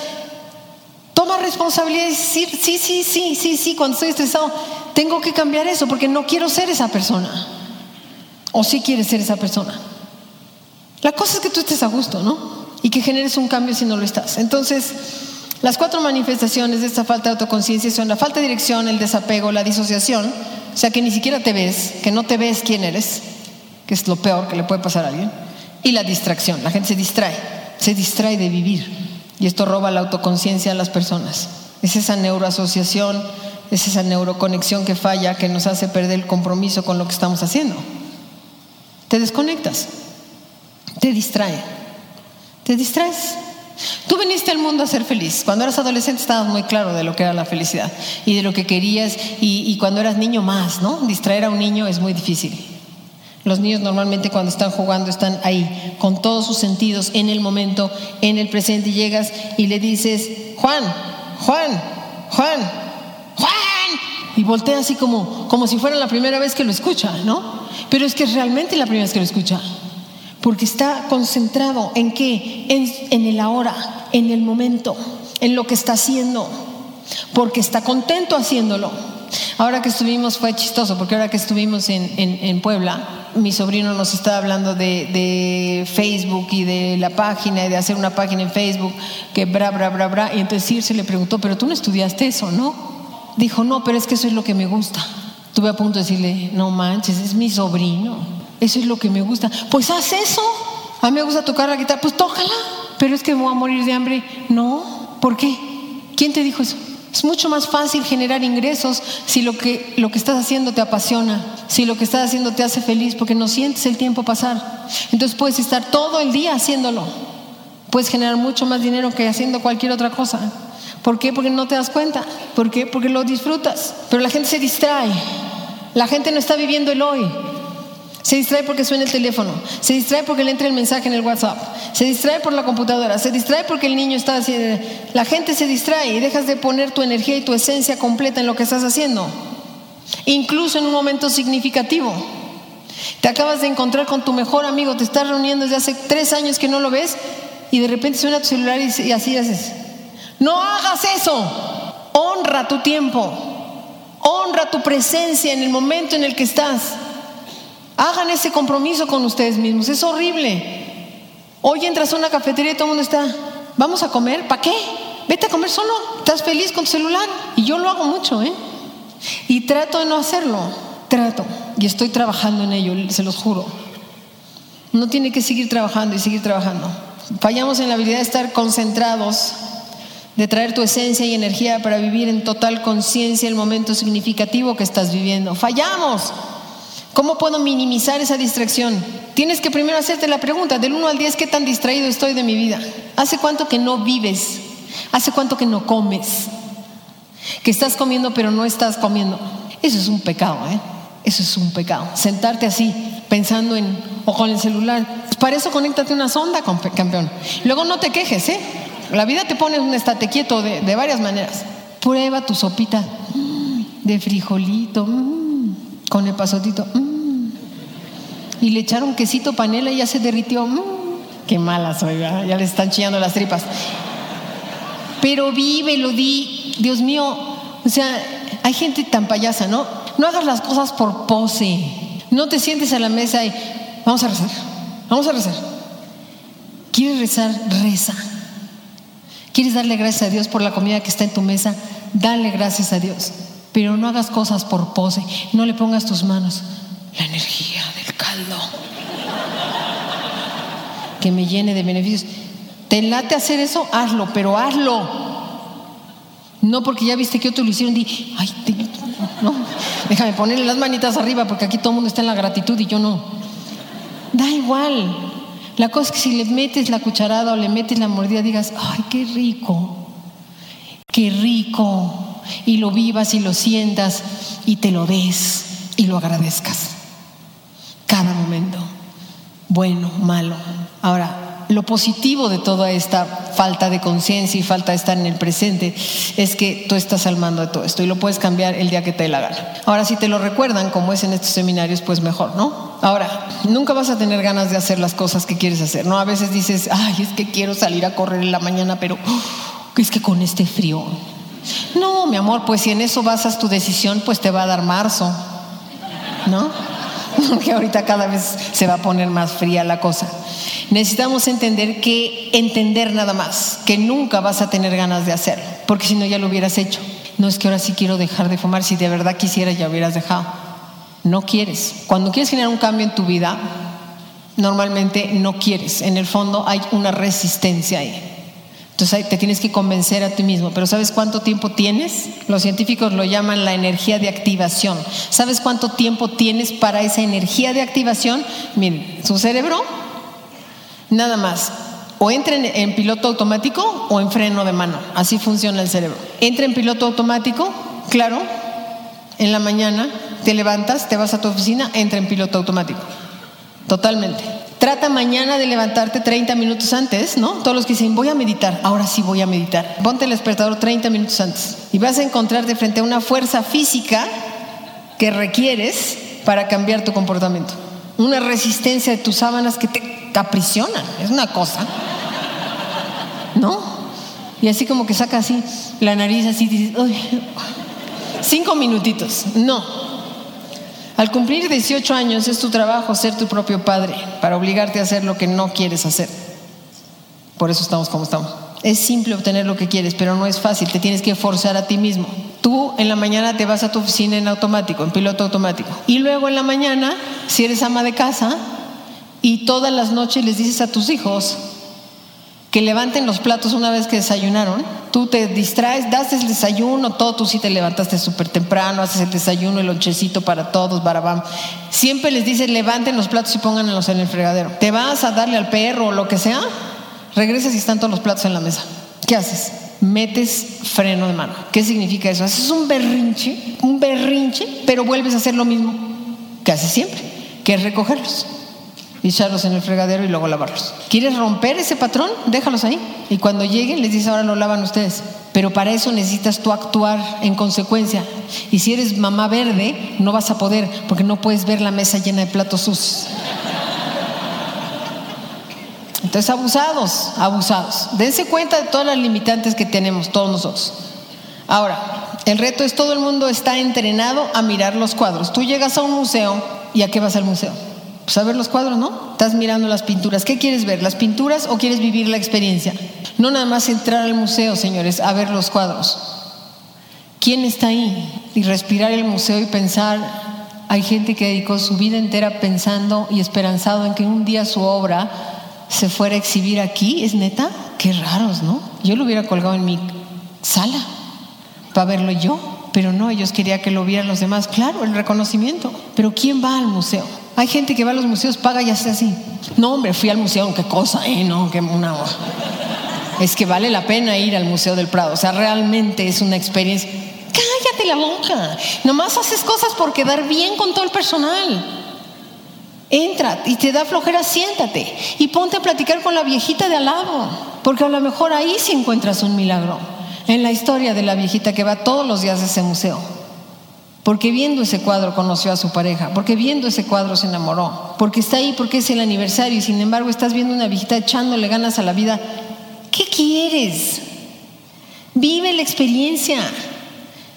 Toma responsabilidad y decir, sí, sí, sí, sí, sí, cuando estoy estresado, tengo que cambiar eso porque no quiero ser esa persona. O sí quieres ser esa persona. La cosa es que tú estés a gusto, ¿no? Y que generes un cambio si no lo estás. Entonces, las cuatro manifestaciones de esta falta de autoconciencia son la falta de dirección, el desapego, la disociación, o sea que ni siquiera te ves, que no te ves quién eres, que es lo peor que le puede pasar a alguien, y la distracción. La gente se distrae, se distrae de vivir. Y esto roba la autoconciencia a las personas. Es esa neuroasociación, es esa neuroconexión que falla, que nos hace perder el compromiso con lo que estamos haciendo. Te desconectas, te distrae, te distraes. Tú viniste al mundo a ser feliz. Cuando eras adolescente estabas muy claro de lo que era la felicidad y de lo que querías y, y cuando eras niño más, ¿no? Distraer a un niño es muy difícil. Los niños normalmente cuando están jugando están ahí, con todos sus sentidos, en el momento, en el presente. Y llegas y le dices, Juan, Juan, Juan, Juan. Y voltea así como, como si fuera la primera vez que lo escucha, ¿no? Pero es que es realmente la primera vez que lo escucha. Porque está concentrado en qué? En, en el ahora, en el momento, en lo que está haciendo. Porque está contento haciéndolo. Ahora que estuvimos, fue chistoso, porque ahora que estuvimos en, en Puebla, mi sobrino nos estaba hablando de, Facebook y de la página y de hacer una página en Facebook, que bra, bra, bra, bra. Y entonces se le preguntó, pero tú no estudiaste eso, ¿no? Dijo, no, pero es que eso es lo que me gusta. Tuve a punto de decirle, no manches, es mi sobrino, eso es lo que me gusta. Pues haz eso. A mí me gusta tocar la guitarra, pues tócala. Pero es que me voy a morir de hambre. No, ¿por qué? ¿Quién te dijo eso? Es mucho más fácil generar ingresos si lo que, lo que estás haciendo te apasiona, si lo que estás haciendo te hace feliz, porque no sientes el tiempo pasar. Entonces puedes estar todo el día haciéndolo. Puedes generar mucho más dinero que haciendo cualquier otra cosa. ¿Por qué? Porque no te das cuenta. ¿Por qué? Porque lo disfrutas. Pero la gente se distrae. La gente no está viviendo el hoy. Se distrae porque suena el teléfono, se distrae porque le entra el mensaje en el WhatsApp, se distrae por la computadora, se distrae porque el niño está haciendo... La gente se distrae y dejas de poner tu energía y tu esencia completa en lo que estás haciendo, incluso en un momento significativo. Te acabas de encontrar con tu mejor amigo, te estás reuniendo desde hace tres años que no lo ves y de repente suena tu celular y así haces. No hagas eso, honra tu tiempo, honra tu presencia en el momento en el que estás. Hagan ese compromiso con ustedes mismos. Es horrible. Hoy entras a una cafetería y todo el mundo está, vamos a comer, ¿para qué? Vete a comer solo, estás feliz con tu celular. Y yo lo hago mucho, ¿eh? Y trato de no hacerlo, trato. Y estoy trabajando en ello, se los juro. No tiene que seguir trabajando y seguir trabajando. Fallamos en la habilidad de estar concentrados, de traer tu esencia y energía para vivir en total conciencia el momento significativo que estás viviendo. Fallamos. ¿Cómo puedo minimizar esa distracción? Tienes que primero hacerte la pregunta, del 1 al 10, ¿qué tan distraído estoy de mi vida? ¿Hace cuánto que no vives? ¿Hace cuánto que no comes? Que estás comiendo pero no estás comiendo. Eso es un pecado, ¿eh? Eso es un pecado. Sentarte así, pensando en, o con el celular. Para eso conéctate una sonda, campeón. Luego no te quejes, ¿eh? La vida te pone un estate quieto de, de varias maneras. Prueba tu sopita mm, de frijolito. Con el pasotito. Mm. Y le echaron quesito panela y ya se derritió. Mm. Qué mala soy, ya le están chillando las tripas. Pero vive, lo di. Dios mío, o sea, hay gente tan payasa, ¿no? No hagas las cosas por pose. No te sientes a la mesa y vamos a rezar, vamos a rezar. ¿Quieres rezar? Reza. ¿Quieres darle gracias a Dios por la comida que está en tu mesa? Dale gracias a Dios. Pero no hagas cosas por pose, no le pongas tus manos. La energía del caldo. Que me llene de beneficios. ¿Te late hacer eso? Hazlo, pero hazlo. No porque ya viste que otro lo hicieron, ay, déjame ponerle las manitas arriba porque aquí todo el mundo está en la gratitud y yo no. Da igual. La cosa es que si le metes la cucharada o le metes la mordida, digas, ay, qué rico, qué rico y lo vivas y lo sientas y te lo des y lo agradezcas. Cada momento, bueno, malo. Ahora, lo positivo de toda esta falta de conciencia y falta de estar en el presente es que tú estás al mando de todo esto y lo puedes cambiar el día que te dé la gana. Ahora, si te lo recuerdan, como es en estos seminarios, pues mejor, ¿no? Ahora, nunca vas a tener ganas de hacer las cosas que quieres hacer, ¿no? A veces dices, ay, es que quiero salir a correr en la mañana, pero es que con este frío, no, mi amor, pues si en eso basas tu decisión, pues te va a dar marzo, ¿no? [laughs] Porque ahorita cada vez se va a poner más fría la cosa. Necesitamos entender que, entender nada más, que nunca vas a tener ganas de hacerlo, porque si no ya lo hubieras hecho. No es que ahora sí quiero dejar de fumar, si de verdad quisiera ya hubieras dejado. No quieres. Cuando quieres generar un cambio en tu vida, normalmente no quieres. En el fondo hay una resistencia ahí. Entonces te tienes que convencer a ti mismo. Pero ¿sabes cuánto tiempo tienes? Los científicos lo llaman la energía de activación. ¿Sabes cuánto tiempo tienes para esa energía de activación? Miren, su cerebro, nada más. O entra en, piloto automático o en freno de mano. Así funciona el cerebro. Entra en piloto automático, claro, en la mañana te levantas, te vas a tu oficina, entra en piloto automático. Totalmente. Trata mañana de levantarte 30 minutos antes, ¿no? Todos los que dicen, voy a meditar, ahora sí voy a meditar. Ponte el despertador 30 minutos antes y vas a encontrarte frente a una fuerza física que requieres para cambiar tu comportamiento. Una resistencia de tus sábanas que te aprisionan, es una cosa, ¿no? Y así como que saca así la nariz así, dices, cinco minutitos, no, al cumplir 18 años es tu trabajo ser tu propio padre para obligarte a hacer lo que no quieres hacer. Por eso estamos como estamos. Es simple obtener lo que quieres, pero no es fácil. Te tienes que forzar a ti mismo. Tú en la mañana te vas a tu oficina en automático, en piloto automático. Y luego en la mañana, si eres ama de casa, y todas las noches les dices a tus hijos, que levanten los platos una vez que desayunaron. Tú te distraes, das el desayuno, todo, tú sí te levantaste súper temprano, haces el desayuno, el lonchecito para todos, barabam. Siempre les dices, levanten los platos y pónganlos en el fregadero. Te vas a darle al perro o lo que sea, regresas y están todos los platos en la mesa. ¿Qué haces? Metes freno de mano. ¿Qué significa eso? Haces un berrinche, un berrinche, pero vuelves a hacer lo mismo que haces siempre, que es recogerlos y echarlos en el fregadero y luego lavarlos. ¿Quieres romper ese patrón? Déjalos ahí. Y cuando lleguen les dices, ahora lo lavan ustedes. Pero para eso necesitas tú actuar en consecuencia. Y si eres mamá verde, no vas a poder, porque no puedes ver la mesa llena de platos sucios. Entonces, abusados, abusados. Dense cuenta de todas las limitantes que tenemos todos nosotros. Ahora, el reto es todo el mundo está entrenado a mirar los cuadros. Tú llegas a un museo y ¿a qué vas al museo? Pues a ver los cuadros, ¿no? Estás mirando las pinturas. ¿Qué quieres ver? ¿Las pinturas o quieres vivir la experiencia? No nada más entrar al museo, señores, a ver los cuadros. ¿Quién está ahí? Y respirar el museo y pensar, hay gente que dedicó su vida entera pensando y esperanzado en que un día su obra se fuera a exhibir aquí. ¿Es neta? Qué raros, ¿no? Yo lo hubiera colgado en mi sala para verlo yo, pero no, ellos querían que lo vieran los demás. Claro, el reconocimiento. Pero ¿quién va al museo? Hay gente que va a los museos, paga y hace así. No, hombre, fui al museo, qué cosa, ¿eh? No, qué una. Es que vale la pena ir al Museo del Prado. O sea, realmente es una experiencia. Cállate la boca. Nomás haces cosas por quedar bien con todo el personal. Entra y te da flojera, siéntate y ponte a platicar con la viejita de al lado, porque a lo mejor ahí sí encuentras un milagro en la historia de la viejita que va todos los días a ese museo. Porque viendo ese cuadro conoció a su pareja, porque viendo ese cuadro se enamoró, porque está ahí, porque es el aniversario y sin embargo estás viendo una viejita echándole ganas a la vida. ¿Qué quieres? Vive la experiencia,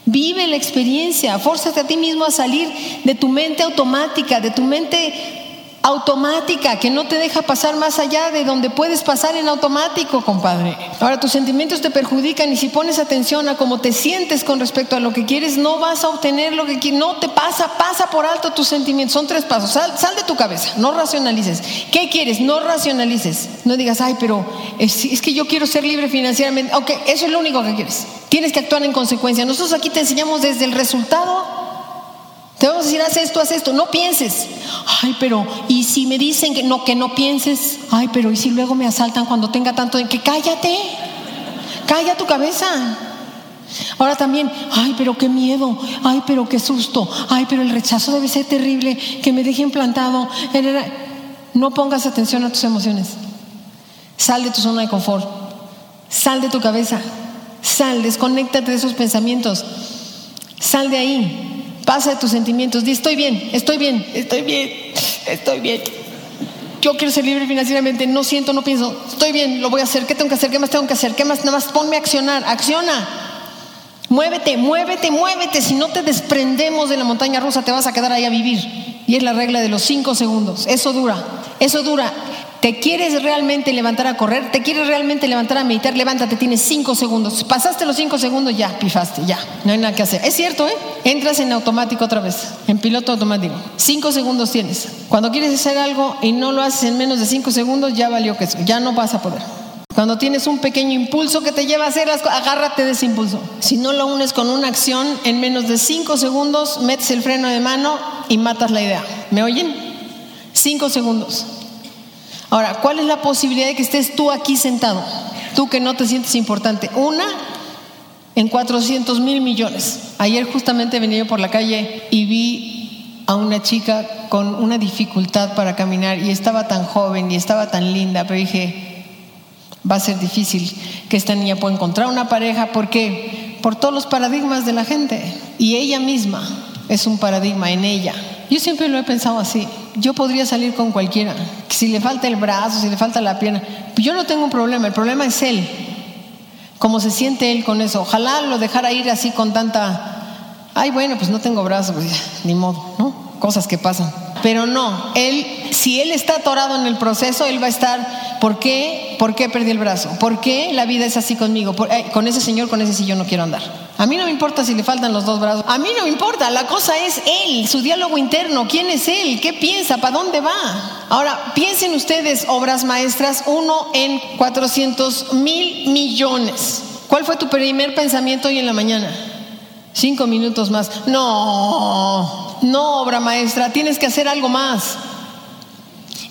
vive la experiencia, fórzate a ti mismo a salir de tu mente automática, de tu mente automática que no te deja pasar más allá de donde puedes pasar en automático, compadre. Ahora tus sentimientos te perjudican y si pones atención a cómo te sientes con respecto a lo que quieres, no vas a obtener lo que quieres. No te pasa, pasa por alto tus sentimientos. Son tres pasos. Sal, sal de tu cabeza, no racionalices. ¿Qué quieres? No racionalices. No digas, ay, pero es, es que yo quiero ser libre financieramente. Ok, eso es lo único que quieres. Tienes que actuar en consecuencia. Nosotros aquí te enseñamos desde el resultado te vamos a decir, haz esto, haz esto. No pienses. Ay, pero, ¿y si me dicen que no, que no pienses? Ay, pero, ¿y si luego me asaltan cuando tenga tanto de que cállate? Calla tu cabeza. Ahora también, ay, pero qué miedo, ay, pero qué susto, ay, pero el rechazo debe ser terrible, que me dejen plantado. No pongas atención a tus emociones. Sal de tu zona de confort. Sal de tu cabeza. Sal, desconéctate de esos pensamientos. Sal de ahí. Pasa de tus sentimientos, di estoy bien, estoy bien, estoy bien, estoy bien. Yo quiero ser libre financieramente, no siento, no pienso, estoy bien, lo voy a hacer, ¿qué tengo que hacer? ¿Qué más tengo que hacer? ¿Qué más? Nada más ponme a accionar, acciona. Muévete, muévete, muévete. Si no te desprendemos de la montaña rusa, te vas a quedar ahí a vivir. Y es la regla de los cinco segundos. Eso dura, eso dura. ¿Te quieres realmente levantar a correr? ¿Te quieres realmente levantar a meditar? Levántate, tienes cinco segundos. Pasaste los cinco segundos, ya, pifaste, ya. No hay nada que hacer. Es cierto, ¿eh? Entras en automático otra vez, en piloto automático. Cinco segundos tienes. Cuando quieres hacer algo y no lo haces en menos de cinco segundos, ya valió que eso. Ya no vas a poder. Cuando tienes un pequeño impulso que te lleva a hacer las cosas, agárrate de ese impulso. Si no lo unes con una acción, en menos de cinco segundos metes el freno de mano y matas la idea. ¿Me oyen? Cinco segundos. Ahora, ¿cuál es la posibilidad de que estés tú aquí sentado? Tú que no te sientes importante. Una en 400 mil millones. Ayer justamente venía yo por la calle y vi a una chica con una dificultad para caminar y estaba tan joven y estaba tan linda, pero dije, va a ser difícil que esta niña pueda encontrar una pareja. ¿Por qué? Por todos los paradigmas de la gente. Y ella misma es un paradigma en ella. Yo siempre lo he pensado así. Yo podría salir con cualquiera. Si le falta el brazo, si le falta la pierna. Yo no tengo un problema. El problema es él. Cómo se siente él con eso. Ojalá lo dejara ir así con tanta. Ay, bueno, pues no tengo brazo, pues ni modo, ¿no? Cosas que pasan. Pero no, él, si él está atorado en el proceso, él va a estar. ¿Por qué? ¿Por qué perdí el brazo? ¿Por qué la vida es así conmigo? con ese señor, con ese sí yo no quiero andar. A mí no me importa si le faltan los dos brazos. A mí no me importa. La cosa es él, su diálogo interno. ¿Quién es él? ¿Qué piensa? ¿Para dónde va? Ahora, piensen ustedes, obras maestras, uno en 400 mil millones. ¿Cuál fue tu primer pensamiento hoy en la mañana? Cinco minutos más. No, no, obra maestra, tienes que hacer algo más.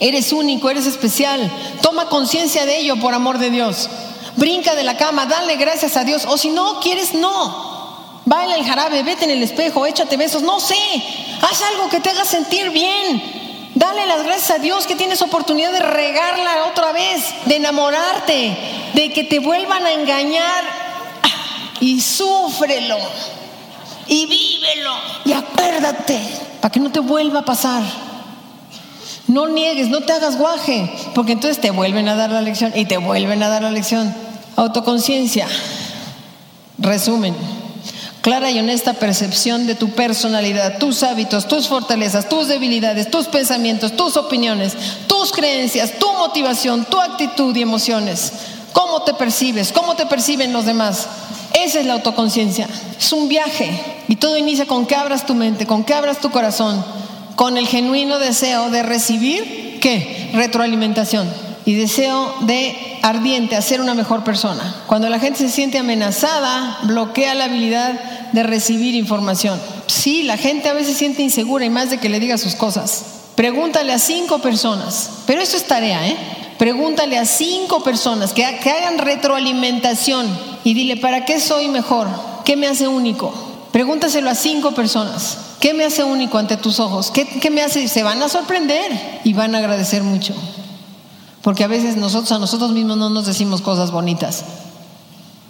Eres único, eres especial. Toma conciencia de ello por amor de Dios. Brinca de la cama, dale gracias a Dios. O si no quieres, no. Baila el jarabe, vete en el espejo, échate besos, no sé. Haz algo que te haga sentir bien. Dale las gracias a Dios que tienes oportunidad de regarla otra vez, de enamorarte, de que te vuelvan a engañar. Y súfrelo. Y vívelo. Y acuérdate, para que no te vuelva a pasar. No niegues, no te hagas guaje, porque entonces te vuelven a dar la lección y te vuelven a dar la lección. Autoconciencia. Resumen. Clara y honesta percepción de tu personalidad, tus hábitos, tus fortalezas, tus debilidades, tus pensamientos, tus opiniones, tus creencias, tu motivación, tu actitud y emociones. ¿Cómo te percibes? ¿Cómo te perciben los demás? Esa es la autoconciencia. Es un viaje y todo inicia con que abras tu mente, con que abras tu corazón con el genuino deseo de recibir, ¿qué? Retroalimentación y deseo de ardiente hacer una mejor persona. Cuando la gente se siente amenazada, bloquea la habilidad de recibir información. Sí, la gente a veces siente insegura y más de que le diga sus cosas. Pregúntale a cinco personas, pero eso es tarea, ¿eh? Pregúntale a cinco personas que, que hagan retroalimentación y dile, ¿para qué soy mejor? ¿Qué me hace único? Pregúntaselo a cinco personas. ¿Qué me hace único ante tus ojos? ¿Qué, me hace? Se van a sorprender y van a agradecer mucho. Porque a veces nosotros a nosotros mismos no nos decimos cosas bonitas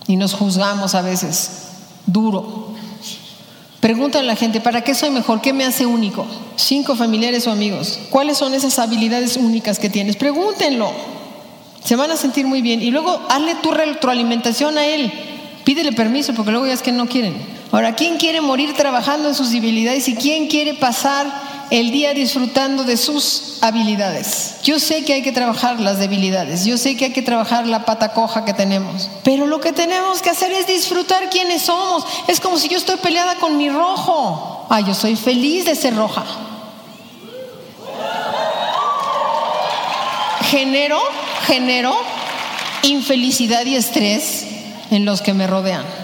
y nos juzgamos a veces duro. Pregúntale a la gente, ¿para qué soy mejor? ¿Qué me hace único? Cinco familiares o amigos. ¿Cuáles son esas habilidades únicas que tienes? Pregúntenlo. Se van a sentir muy bien. Y luego hazle tu retroalimentación a él. Pídele permiso porque luego ya es que no quieren. Ahora, ¿quién quiere morir trabajando en sus debilidades y quién quiere pasar el día disfrutando de sus habilidades? Yo sé que hay que trabajar las debilidades, yo sé que hay que trabajar la pata coja que tenemos, pero lo que tenemos que hacer es disfrutar quiénes somos. Es como si yo estoy peleada con mi rojo. Ah, yo soy feliz de ser roja. Genero, genero infelicidad y estrés en los que me rodean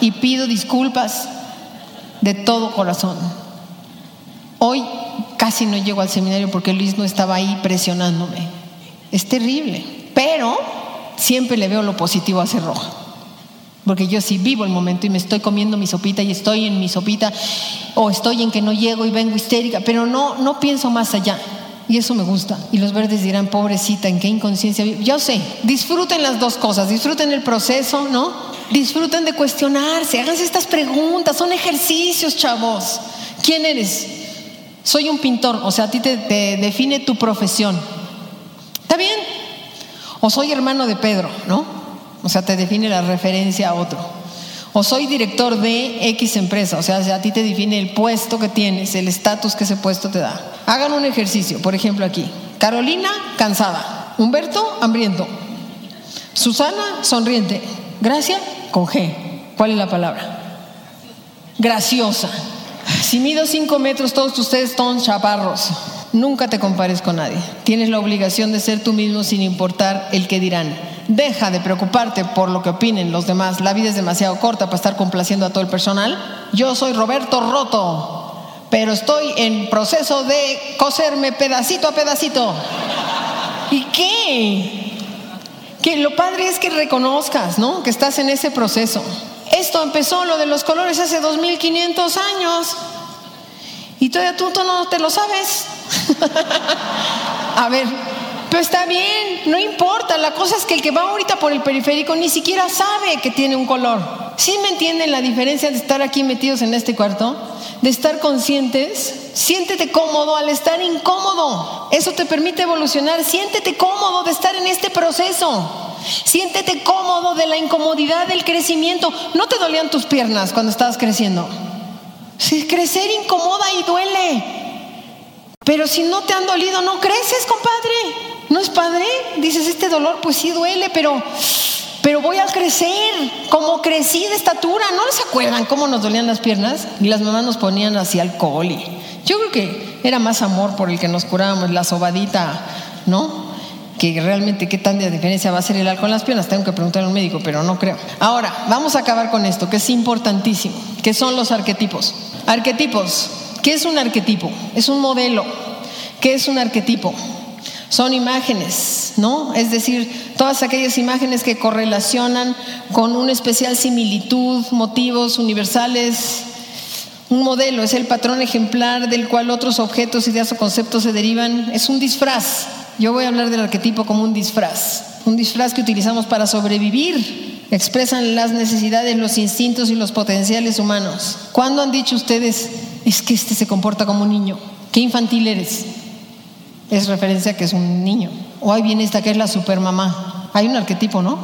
y pido disculpas de todo corazón. Hoy casi no llego al seminario porque Luis no estaba ahí presionándome. Es terrible, pero siempre le veo lo positivo a ser roja. Porque yo sí vivo el momento y me estoy comiendo mi sopita y estoy en mi sopita o estoy en que no llego y vengo histérica, pero no, no pienso más allá. Y eso me gusta. Y los verdes dirán, pobrecita, ¿en qué inconsciencia Yo sé, disfruten las dos cosas, disfruten el proceso, ¿no? Disfruten de cuestionarse, háganse estas preguntas, son ejercicios, chavos. ¿Quién eres? Soy un pintor, o sea, a ti te, define tu profesión. ¿Está bien? O soy hermano de Pedro, ¿no? O sea, te define la referencia a otro. O soy director de X empresa, o sea, a ti te define el puesto que tienes, el estatus que ese puesto te da. Hagan un ejercicio, por ejemplo aquí. Carolina, cansada. Humberto, hambriento. Susana, sonriente. Gracia, con G. ¿Cuál es la palabra? Graciosa. Si mido cinco metros, todos ustedes son chaparros. Nunca te compares con nadie. Tienes la obligación de ser tú mismo sin importar el que dirán. Deja de preocuparte por lo que opinen los demás. La vida es demasiado corta para estar complaciendo a todo el personal. Yo soy Roberto Roto, pero estoy en proceso de coserme pedacito a pedacito. ¿Y qué? Que lo padre es que reconozcas, ¿no? Que estás en ese proceso. Esto empezó, lo de los colores, hace 2500 años. Y todavía tú, tú no te lo sabes. [laughs] A ver, pero está bien, no importa. La cosa es que el que va ahorita por el periférico ni siquiera sabe que tiene un color. ¿Sí me entienden la diferencia de estar aquí metidos en este cuarto? De estar conscientes. Siéntete cómodo al estar incómodo. Eso te permite evolucionar. Siéntete cómodo de estar en este proceso. Siéntete cómodo de la incomodidad del crecimiento. ¿No te dolían tus piernas cuando estabas creciendo? Si crecer incomoda y duele. Pero si no te han dolido, no creces, compadre. ¿No es padre? Dices, este dolor pues sí duele, pero, pero voy a crecer, como crecí de estatura. ¿No les acuerdan cómo nos dolían las piernas? Y las mamás nos ponían así alcohol. Y yo creo que era más amor por el que nos curábamos, la sobadita, ¿no? Que realmente qué tan de diferencia va a ser el alcohol en las piernas. Tengo que preguntar a un médico, pero no creo. Ahora, vamos a acabar con esto, que es importantísimo, que son los arquetipos. Arquetipos. ¿Qué es un arquetipo? Es un modelo. ¿Qué es un arquetipo? Son imágenes, ¿no? Es decir, todas aquellas imágenes que correlacionan con una especial similitud, motivos universales. Un modelo es el patrón ejemplar del cual otros objetos, ideas o conceptos se derivan. Es un disfraz. Yo voy a hablar del arquetipo como un disfraz. Un disfraz que utilizamos para sobrevivir. Expresan las necesidades, los instintos y los potenciales humanos. ¿Cuándo han dicho ustedes, es que este se comporta como un niño? ¿Qué infantil eres? Es referencia a que es un niño. O ahí viene esta que es la supermamá. Hay un arquetipo, ¿no?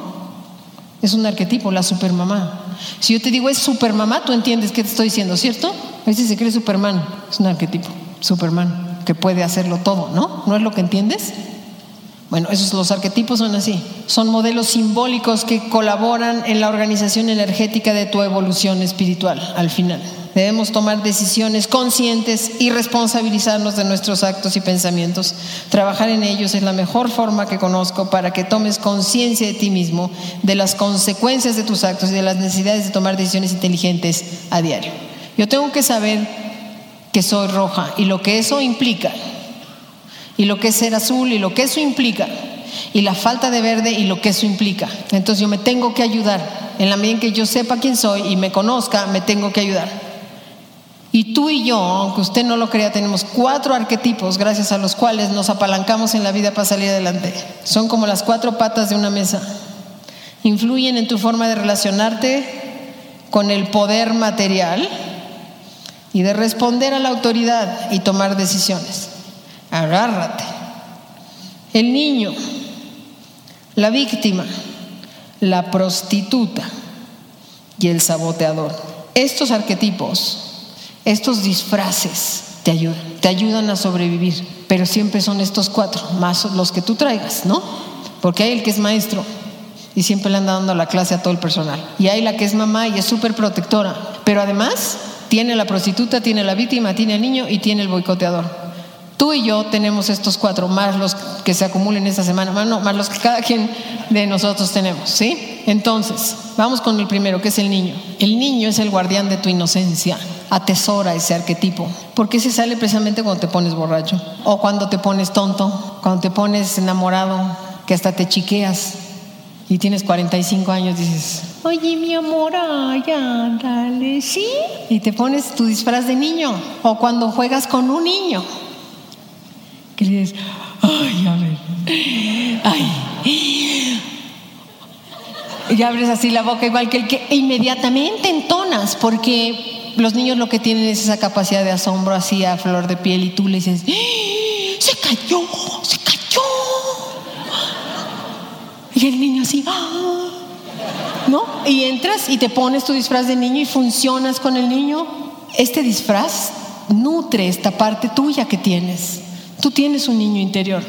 Es un arquetipo, la supermamá. Si yo te digo es supermamá, tú entiendes qué te estoy diciendo, ¿cierto? A veces se cree Superman, es un arquetipo, Superman, que puede hacerlo todo, ¿no? ¿No es lo que entiendes? Bueno, esos los arquetipos son así. Son modelos simbólicos que colaboran en la organización energética de tu evolución espiritual al final. Debemos tomar decisiones conscientes y responsabilizarnos de nuestros actos y pensamientos. Trabajar en ellos es la mejor forma que conozco para que tomes conciencia de ti mismo, de las consecuencias de tus actos y de las necesidades de tomar decisiones inteligentes a diario. Yo tengo que saber que soy roja y lo que eso implica, y lo que es ser azul y lo que eso implica, y la falta de verde y lo que eso implica. Entonces yo me tengo que ayudar. En la medida en que yo sepa quién soy y me conozca, me tengo que ayudar. Y tú y yo, aunque usted no lo crea, tenemos cuatro arquetipos gracias a los cuales nos apalancamos en la vida para salir adelante. Son como las cuatro patas de una mesa. Influyen en tu forma de relacionarte con el poder material y de responder a la autoridad y tomar decisiones. Agárrate. El niño, la víctima, la prostituta y el saboteador. Estos arquetipos estos disfraces te ayudan, te ayudan a sobrevivir, pero siempre son estos cuatro, más los que tú traigas, ¿no? Porque hay el que es maestro y siempre le anda dando la clase a todo el personal. Y hay la que es mamá y es súper protectora, pero además tiene la prostituta, tiene la víctima, tiene el niño y tiene el boicoteador. Tú y yo tenemos estos cuatro, más los que se acumulen esta semana, más, más los que cada quien de nosotros tenemos, ¿sí? Entonces, vamos con el primero, que es el niño. El niño es el guardián de tu inocencia atesora ese arquetipo, porque se sale precisamente cuando te pones borracho, o cuando te pones tonto, cuando te pones enamorado, que hasta te chiqueas y tienes 45 años, dices, oye mi amor, ay, ándale, ¿sí? Y te pones tu disfraz de niño, o cuando juegas con un niño, que dices, ay, a ver, ay. Y abres así la boca igual que el que inmediatamente entonas, porque los niños lo que tienen es esa capacidad de asombro así a flor de piel y tú le dices, ¡Ah! se cayó, se cayó. Y el niño así, ¡Ah! ¿no? Y entras y te pones tu disfraz de niño y funcionas con el niño. Este disfraz nutre esta parte tuya que tienes. Tú tienes un niño interior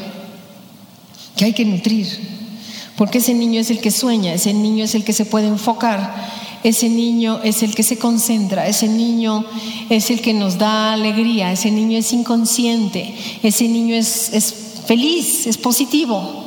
que hay que nutrir, porque ese niño es el que sueña, ese niño es el que se puede enfocar ese niño es el que se concentra, ese niño es el que nos da alegría, ese niño es inconsciente, ese niño es, es feliz, es positivo.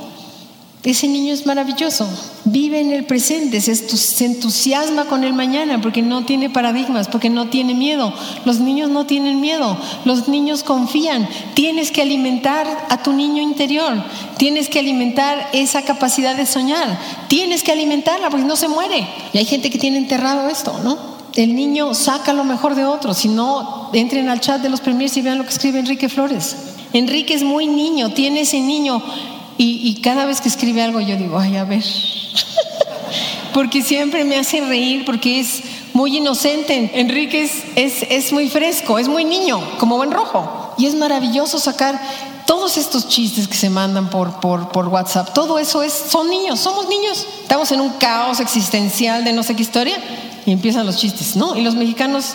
Ese niño es maravilloso, vive en el presente, se, entusiasma con el mañana porque no tiene paradigmas, porque no tiene miedo. Los niños no tienen miedo, los niños confían. Tienes que alimentar a tu niño interior, tienes que alimentar esa capacidad de soñar, tienes que alimentarla porque no se muere. Y hay gente que tiene enterrado esto, ¿no? El niño saca lo mejor de otros, si no, entren al chat de los premiers y vean lo que escribe Enrique Flores. Enrique es muy niño, tiene ese niño y, cada vez que escribe algo yo digo, ay, a ver, [laughs] porque siempre me hace reír, porque es muy inocente. Enrique es, es, muy fresco, es muy niño, como buen rojo. Y es maravilloso sacar todos estos chistes que se mandan por, por, por, WhatsApp, todo eso es, son niños, somos niños. Estamos en un caos existencial de no sé qué historia y empiezan los chistes, ¿no? Y los mexicanos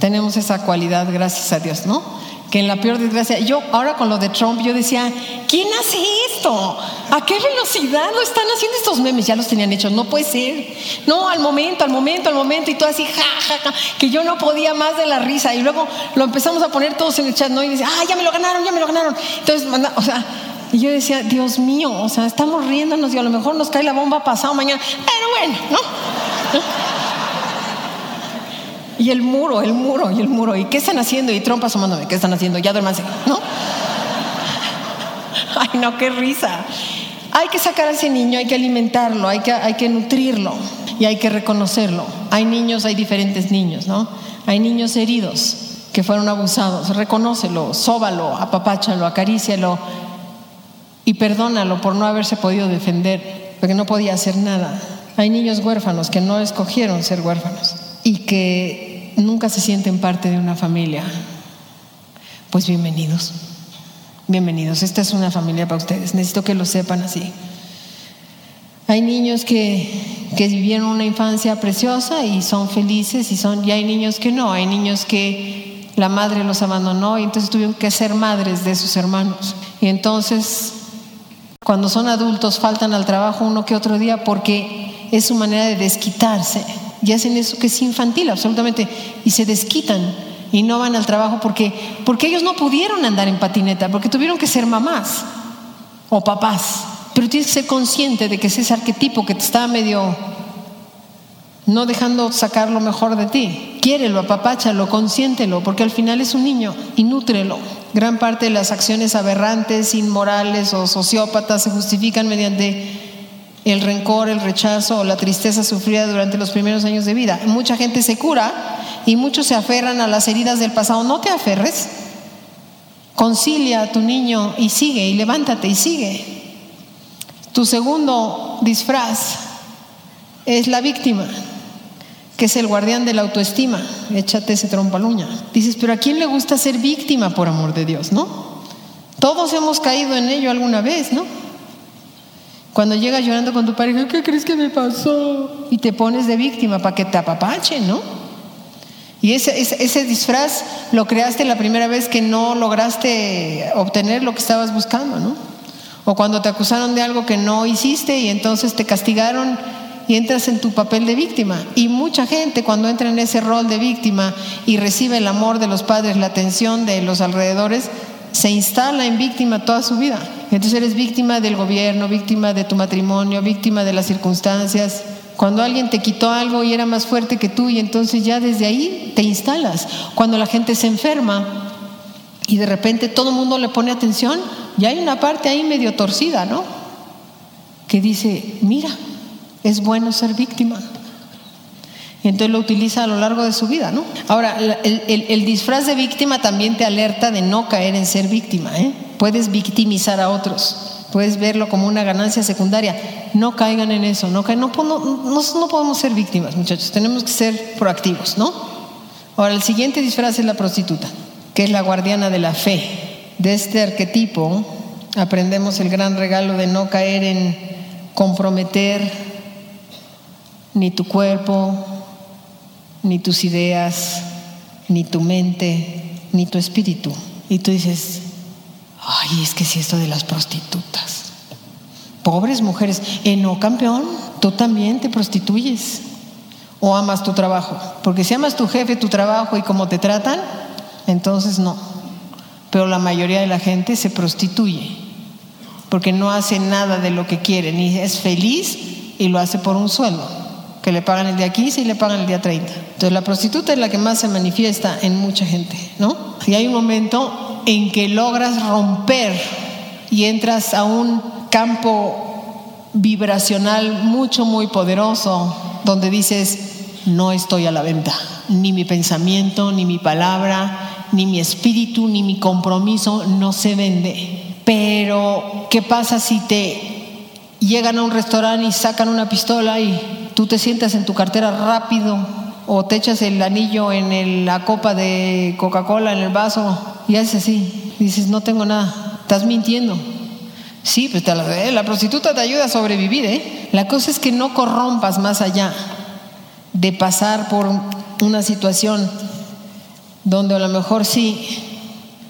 tenemos esa cualidad, gracias a Dios, ¿no? Que en la peor desgracia, yo ahora con lo de Trump, yo decía, ¿quién hace esto? ¿A qué velocidad lo están haciendo estos memes? Ya los tenían hechos, no puede ser. No, al momento, al momento, al momento, y todo así, ja, ja, ja, que yo no podía más de la risa. Y luego lo empezamos a poner todos en el chat, ¿no? Y dice, ah, ya me lo ganaron, ya me lo ganaron. Entonces, o sea, y yo decía, Dios mío, o sea, estamos riéndonos y a lo mejor nos cae la bomba pasado mañana, pero bueno, ¿no? Y el muro, el muro, y el muro. ¿Y qué están haciendo? Y trompa asomándome. ¿Qué están haciendo? Ya duérmanse, ¿no? [laughs] Ay, no, qué risa. Hay que sacar a ese niño, hay que alimentarlo, hay que, hay que nutrirlo y hay que reconocerlo. Hay niños, hay diferentes niños, ¿no? Hay niños heridos que fueron abusados. Reconócelo, sóbalo, apapáchalo, acarícialo y perdónalo por no haberse podido defender, porque no podía hacer nada. Hay niños huérfanos que no escogieron ser huérfanos y que nunca se sienten parte de una familia, pues bienvenidos, bienvenidos. Esta es una familia para ustedes, necesito que lo sepan así. Hay niños que, que vivieron una infancia preciosa y son felices y, son, y hay niños que no, hay niños que la madre los abandonó y entonces tuvieron que ser madres de sus hermanos. Y entonces, cuando son adultos, faltan al trabajo uno que otro día porque es su manera de desquitarse y hacen eso que es infantil absolutamente y se desquitan y no van al trabajo porque, porque ellos no pudieron andar en patineta, porque tuvieron que ser mamás o papás. Pero tienes que ser consciente de que ese arquetipo que te está medio no dejando sacar lo mejor de ti. Quiérelo, apapáchalo, consiéntelo, porque al final es un niño y nútrelo. Gran parte de las acciones aberrantes, inmorales o sociópatas se justifican mediante el rencor, el rechazo o la tristeza sufrida durante los primeros años de vida. Mucha gente se cura y muchos se aferran a las heridas del pasado. No te aferres. Concilia a tu niño y sigue, y levántate y sigue. Tu segundo disfraz es la víctima, que es el guardián de la autoestima. Échate ese trompaluña. Dices, pero ¿a quién le gusta ser víctima por amor de Dios, no? Todos hemos caído en ello alguna vez, ¿no? Cuando llegas llorando con tu pareja, ¿qué crees que me pasó? Y te pones de víctima para que te apapachen, ¿no? Y ese, ese, disfraz lo creaste la primera vez que no lograste obtener lo que estabas buscando, ¿no? O cuando te acusaron de algo que no hiciste y entonces te castigaron y entras en tu papel de víctima. Y mucha gente cuando entra en ese rol de víctima y recibe el amor de los padres, la atención de los alrededores, se instala en víctima toda su vida. Entonces eres víctima del gobierno, víctima de tu matrimonio, víctima de las circunstancias. Cuando alguien te quitó algo y era más fuerte que tú y entonces ya desde ahí te instalas. Cuando la gente se enferma y de repente todo el mundo le pone atención, ya hay una parte ahí medio torcida, ¿no? Que dice, mira, es bueno ser víctima. Y entonces lo utiliza a lo largo de su vida, ¿no? Ahora, el, disfraz de víctima también te alerta de no caer en ser víctima, ¿eh? Puedes victimizar a otros, puedes verlo como una ganancia secundaria. No caigan en eso, no, no, no, no podemos ser víctimas, muchachos, tenemos que ser proactivos, ¿no? Ahora, el siguiente disfraz es la prostituta, que es la guardiana de la fe. De este arquetipo aprendemos el gran regalo de no caer en comprometer ni tu cuerpo, ni tus ideas, ni tu mente, ni tu espíritu. Y tú dices, ay, es que si esto de las prostitutas. Pobres mujeres, eh, no, campeón, tú también te prostituyes. O amas tu trabajo. Porque si amas tu jefe, tu trabajo y cómo te tratan, entonces no. Pero la mayoría de la gente se prostituye. Porque no hace nada de lo que quiere, ni es feliz y lo hace por un sueldo que le pagan el día 15 y le pagan el día 30. Entonces la prostituta es la que más se manifiesta en mucha gente, ¿no? Y hay un momento en que logras romper y entras a un campo vibracional mucho, muy poderoso, donde dices, no estoy a la venta, ni mi pensamiento, ni mi palabra, ni mi espíritu, ni mi compromiso no se vende. Pero, ¿qué pasa si te llegan a un restaurante y sacan una pistola y tú te sientas en tu cartera rápido o te echas el anillo en la copa de Coca-Cola, en el vaso, y haces así. dices, no tengo nada. Estás mintiendo. Sí, pues la, eh, la prostituta te ayuda a sobrevivir, ¿eh? La cosa es que no corrompas más allá de pasar por una situación donde a lo mejor sí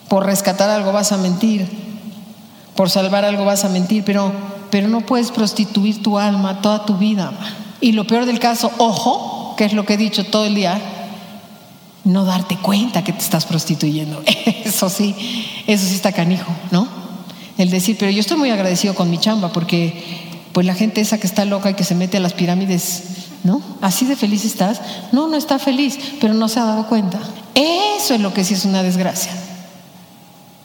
por rescatar algo vas a mentir, por salvar algo vas a mentir, pero, pero no puedes prostituir tu alma toda tu vida. Y lo peor del caso, ojo, que es lo que he dicho todo el día, no darte cuenta que te estás prostituyendo. [laughs] Eso sí, eso sí está canijo, ¿no? El decir, pero yo estoy muy agradecido con mi chamba porque pues la gente esa que está loca y que se mete a las pirámides, ¿no? Así de feliz estás. No, no está feliz, pero no se ha dado cuenta. Eso es lo que sí es una desgracia.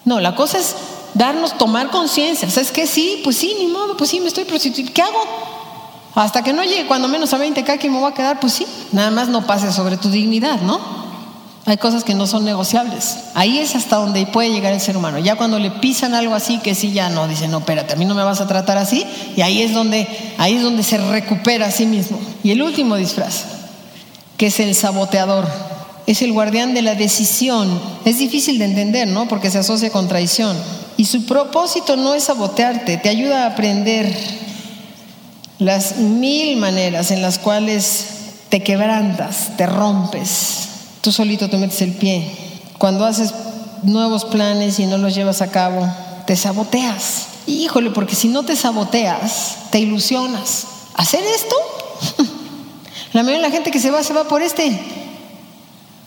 No, la cosa es darnos, tomar conciencia. ¿Sabes qué? Sí, pues sí, ni modo, pues sí, me estoy prostituyendo. ¿Qué hago? Hasta que no llegue cuando menos a 20 k que me voy a quedar, pues sí. Nada más no pase sobre tu dignidad, ¿no? Hay cosas que no son negociables. Ahí es hasta donde puede llegar el ser humano. Ya cuando le pisan algo así que sí ya no, dice, no, espérate, a mí no me vas a tratar así. Y ahí es donde, ahí es donde se recupera a sí mismo. Y el último disfraz, que es el saboteador, es el guardián de la decisión. Es difícil de entender, ¿no? Porque se asocia con traición. Y su propósito no es sabotearte, te ayuda a aprender las mil maneras en las cuales te quebrantas, te rompes, tú solito te metes el pie. Cuando haces nuevos planes y no los llevas a cabo, te saboteas. Híjole, porque si no te saboteas, te ilusionas. ¿Hacer esto? [laughs] La mayoría de la gente que se va, se va por este.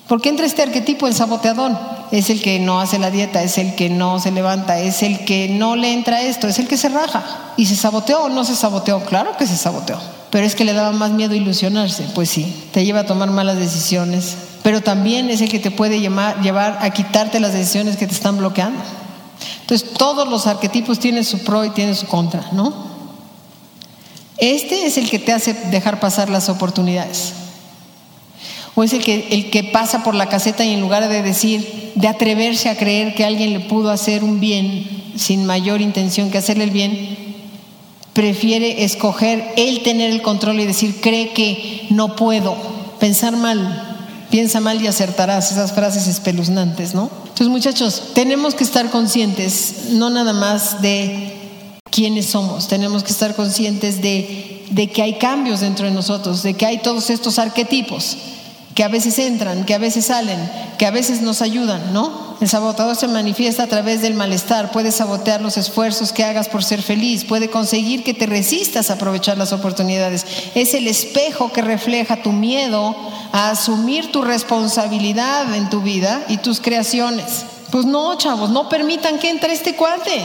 Porque entra este arquetipo, el saboteador. Es el que no hace la dieta, es el que no se levanta, es el que no le entra esto, es el que se raja. ¿Y se saboteó o no se saboteó? Claro que se saboteó. Pero es que le daba más miedo ilusionarse. Pues sí, te lleva a tomar malas decisiones, pero también es el que te puede llevar a quitarte las decisiones que te están bloqueando. Entonces, todos los arquetipos tienen su pro y tienen su contra, ¿no? Este es el que te hace dejar pasar las oportunidades. O es el que, pasa por la caseta y en lugar de decir, de atreverse a creer que alguien le pudo hacer un bien sin mayor intención que hacerle el bien, prefiere escoger él tener el control y decir, cree que no puedo, pensar mal, Piensa mal y acertarás, esas frases espeluznantes, ¿no? Entonces, muchachos, tenemos que estar conscientes, no nada más de quiénes somos, tenemos que estar conscientes de que hay cambios dentro de nosotros, de que hay todos estos arquetipos que a veces entran, que a veces salen, que a veces nos ayudan, ¿no? El sabotador se manifiesta a través del malestar, puede sabotear los esfuerzos que hagas por ser feliz, puede conseguir que te resistas a aprovechar las oportunidades. Es el espejo que refleja tu miedo a asumir tu responsabilidad en tu vida y tus creaciones. Pues no, chavos, no permitan que entre este cuate.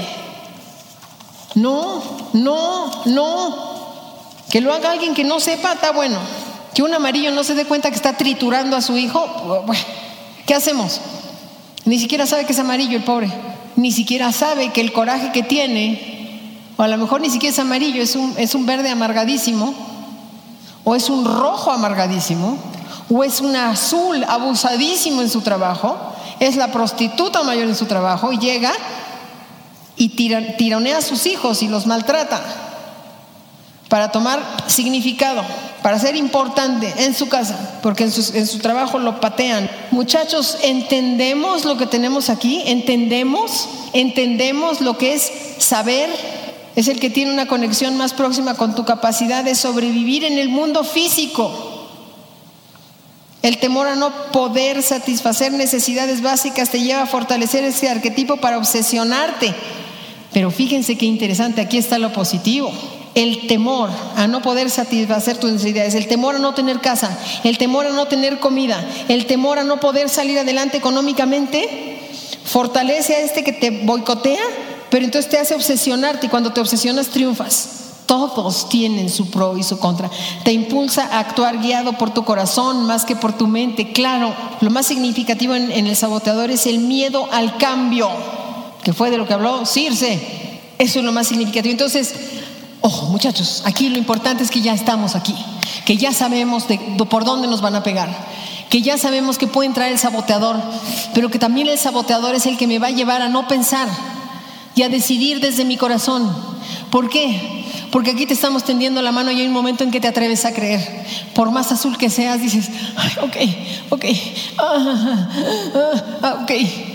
No, no, no. Que lo haga alguien que no sepa, está bueno. Que un amarillo no se dé cuenta que está triturando a su hijo, ¿qué hacemos? Ni siquiera sabe que es amarillo el pobre. Ni siquiera sabe que el coraje que tiene, o a lo mejor ni siquiera es amarillo, es un, es un verde amargadísimo, o es un rojo amargadísimo, o es un azul abusadísimo en su trabajo, es la prostituta mayor en su trabajo y llega y tironea a sus hijos y los maltrata para tomar significado, para ser importante en su casa, porque en su, en su, trabajo lo patean. Muchachos, ¿entendemos lo que tenemos aquí? ¿Entendemos? ¿Entendemos lo que es saber? Es el que tiene una conexión más próxima con tu capacidad de sobrevivir en el mundo físico. El temor a no poder satisfacer necesidades básicas te lleva a fortalecer ese arquetipo para obsesionarte. Pero fíjense qué interesante, aquí está lo positivo el temor a no poder satisfacer tus necesidades, el temor a no tener casa, el temor a no tener comida, el temor a no poder salir adelante económicamente, fortalece a este que te boicotea, pero entonces te hace obsesionarte y cuando te obsesionas triunfas. Todos tienen su pro y su contra. Te impulsa a actuar guiado por tu corazón más que por tu mente. Claro, lo más significativo en, el saboteador es el miedo al cambio, que fue de lo que habló Circe. Eso es lo más significativo. Entonces, Ojo, muchachos, aquí lo importante es que ya estamos aquí, que ya sabemos de, por dónde nos van a pegar, que ya sabemos que puede entrar el saboteador, pero que también el saboteador es el que me va a llevar a no pensar y a decidir desde mi corazón. ¿Por qué? Porque aquí te estamos tendiendo la mano y hay un momento en que te atreves a creer. Por más azul que seas, dices, ok, ok, ah, ah, ah, ok.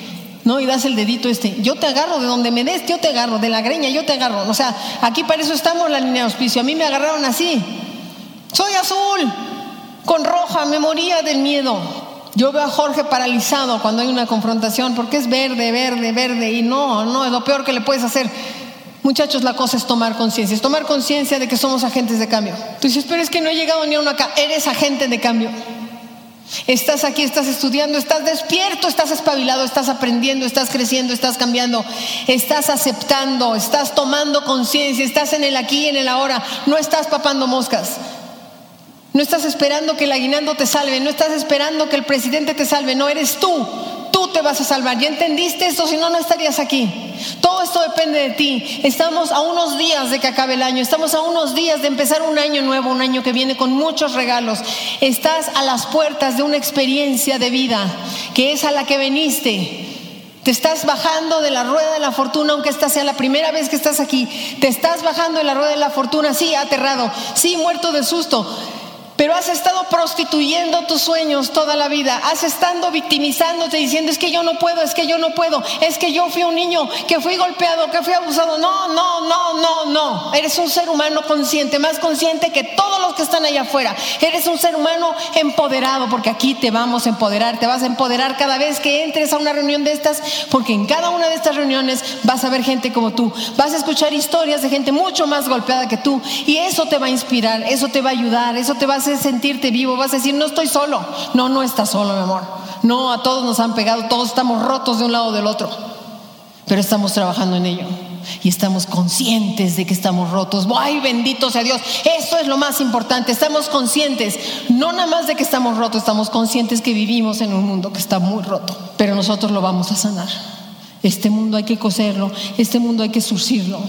¿No? Y das el dedito este, yo te agarro de donde me des, yo te agarro, de la greña, yo te agarro. O sea, aquí para eso estamos la línea de auspicio. A mí me agarraron así. Soy azul, con roja, me moría del miedo. Yo veo a Jorge paralizado cuando hay una confrontación porque es verde, verde, verde y no, no, es lo peor que le puedes hacer. Muchachos, la cosa es tomar conciencia, es tomar conciencia de que somos agentes de cambio. Tú dices, pero es que no he llegado ni a uno acá, eres agente de cambio. Estás aquí, estás estudiando, estás despierto, estás espabilado, estás aprendiendo, estás creciendo, estás cambiando, estás aceptando, estás tomando conciencia, estás en el aquí y en el ahora, no estás papando moscas. No estás esperando que el aguinaldo te salve, no estás esperando que el presidente te salve, no eres tú. Tú te vas a salvar. ¿Ya entendiste esto? Si no, no estarías aquí. Todo esto depende de ti. Estamos a unos días de que acabe el año. Estamos a unos días de empezar un año nuevo, un año que viene con muchos regalos. Estás a las puertas de una experiencia de vida que es a la que veniste. Te estás bajando de la rueda de la fortuna, aunque esta sea la primera vez que estás aquí. Te estás bajando de la rueda de la fortuna, sí, aterrado, sí, muerto de susto pero has estado prostituyendo tus sueños toda la vida, has estado victimizándote diciendo es que yo no puedo, es que yo no puedo, es que yo fui un niño que fui golpeado, que fui abusado. No, no, no, no, no. Eres un ser humano consciente, más consciente que todos los que están allá afuera. Eres un ser humano empoderado porque aquí te vamos a empoderar, te vas a empoderar cada vez que entres a una reunión de estas, porque en cada una de estas reuniones vas a ver gente como tú, vas a escuchar historias de gente mucho más golpeada que tú y eso te va a inspirar, eso te va a ayudar, eso te va a sentirte vivo, vas a decir, no estoy solo. No, no estás solo, mi amor. No, a todos nos han pegado, todos estamos rotos de un lado o del otro. Pero estamos trabajando en ello. Y estamos conscientes de que estamos rotos. ¡Ay, bendito sea Dios! Eso es lo más importante. Estamos conscientes, no nada más de que estamos rotos, estamos conscientes que vivimos en un mundo que está muy roto. Pero nosotros lo vamos a sanar. Este mundo hay que coserlo, este mundo hay que surcirlo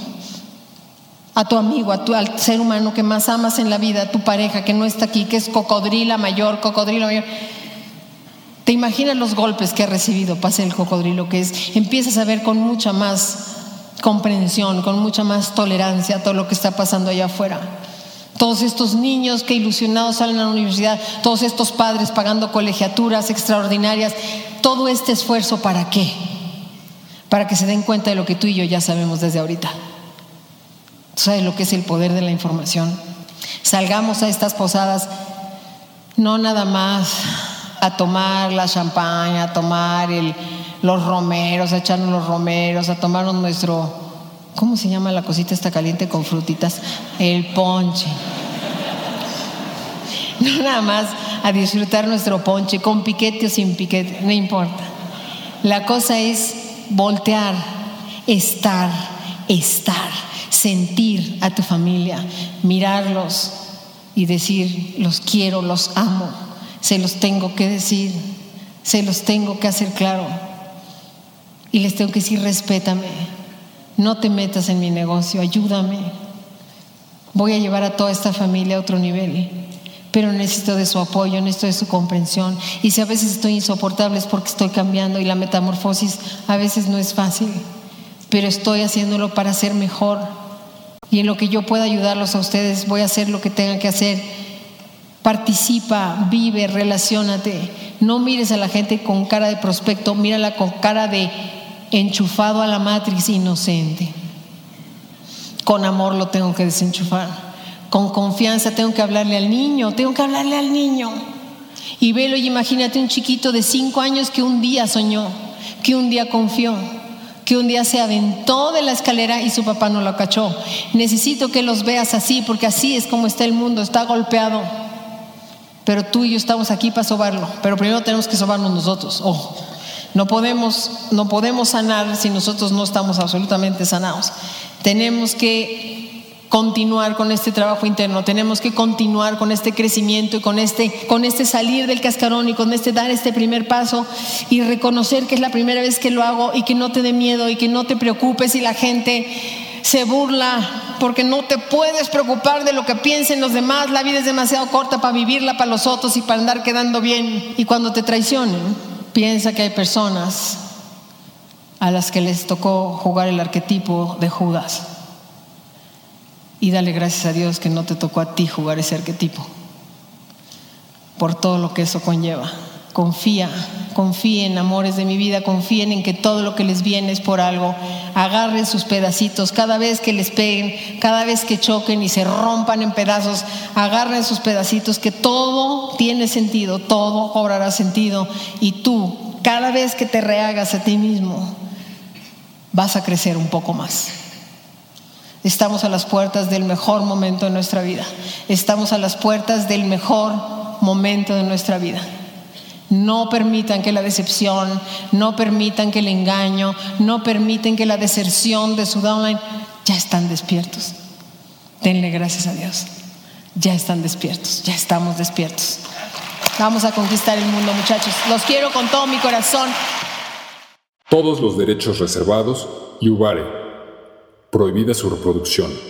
a tu amigo, a tu, al ser humano que más amas en la vida, a tu pareja que no está aquí, que es cocodrila mayor, cocodrilo mayor. Te imaginas los golpes que ha recibido, pase el cocodrilo, que es, empiezas a ver con mucha más comprensión, con mucha más tolerancia todo lo que está pasando allá afuera. Todos estos niños que ilusionados salen a la universidad, todos estos padres pagando colegiaturas extraordinarias, todo este esfuerzo para qué? Para que se den cuenta de lo que tú y yo ya sabemos desde ahorita. ¿Sabes lo que es el poder de la información? Salgamos a estas posadas no nada más a tomar la champaña, a tomar los romeros, a echarnos los romeros, a tomarnos nuestro, ¿cómo se llama la cosita esta caliente con frutitas? El ponche. [laughs] No nada más a disfrutar nuestro ponche, con piquete o sin piquete, no importa. La cosa es voltear, estar, estar sentir a tu familia, mirarlos y decir, los quiero, los amo, se los tengo que decir, se los tengo que hacer claro. Y les tengo que decir, respétame, no te metas en mi negocio, ayúdame. Voy a llevar a toda esta familia a otro nivel, pero necesito de su apoyo, necesito de su comprensión. Y si a veces estoy insoportable es porque estoy cambiando y la metamorfosis a veces no es fácil pero estoy haciéndolo para ser mejor. Y en lo que yo pueda ayudarlos a ustedes, voy a hacer lo que tenga que hacer. Participa, vive, relacionate. No mires a la gente con cara de prospecto, mírala con cara de enchufado a la matriz inocente. Con amor lo tengo que desenchufar. Con confianza tengo que hablarle al niño, tengo que hablarle al niño. Y velo y imagínate un chiquito de cinco años que un día soñó, que un día confió que un día se aventó de la escalera y su papá no lo cachó. Necesito que los veas así, porque así es como está el mundo, está golpeado. Pero tú y yo estamos aquí para sobarlo, pero primero tenemos que sobarnos nosotros. Ojo, no podemos, no podemos sanar si nosotros no estamos absolutamente sanados. Tenemos que continuar con este trabajo interno, tenemos que continuar con este crecimiento y con este, con este salir del cascarón y con este dar este primer paso y reconocer que es la primera vez que lo hago y que no te dé miedo y que no te preocupes si la gente se burla porque no te puedes preocupar de lo que piensen los demás, la vida es demasiado corta para vivirla para los otros y para andar quedando bien. Y cuando te traicionen, piensa que hay personas a las que les tocó jugar el arquetipo de Judas y dale gracias a Dios que no te tocó a ti jugar ese arquetipo, por todo lo que eso conlleva. confía, confíen, amores de mi vida, confíen en que todo lo que les viene es por algo. Agarren sus pedacitos, cada vez que les peguen, cada vez que choquen y se rompan en pedazos, agarren sus pedacitos, que todo tiene sentido, todo cobrará sentido. Y tú, cada vez que te rehagas a ti mismo, vas a crecer un poco más. Estamos a las puertas del mejor momento de nuestra vida. Estamos a las puertas del mejor momento de nuestra vida. No permitan que la decepción, no permitan que el engaño, no permiten que la deserción de su downline, ya están despiertos. Denle gracias a Dios. Ya están despiertos, ya estamos despiertos. Vamos a conquistar el mundo, muchachos. Los quiero con todo mi corazón. Todos los derechos reservados y Ubare. Prohibida su reproducción.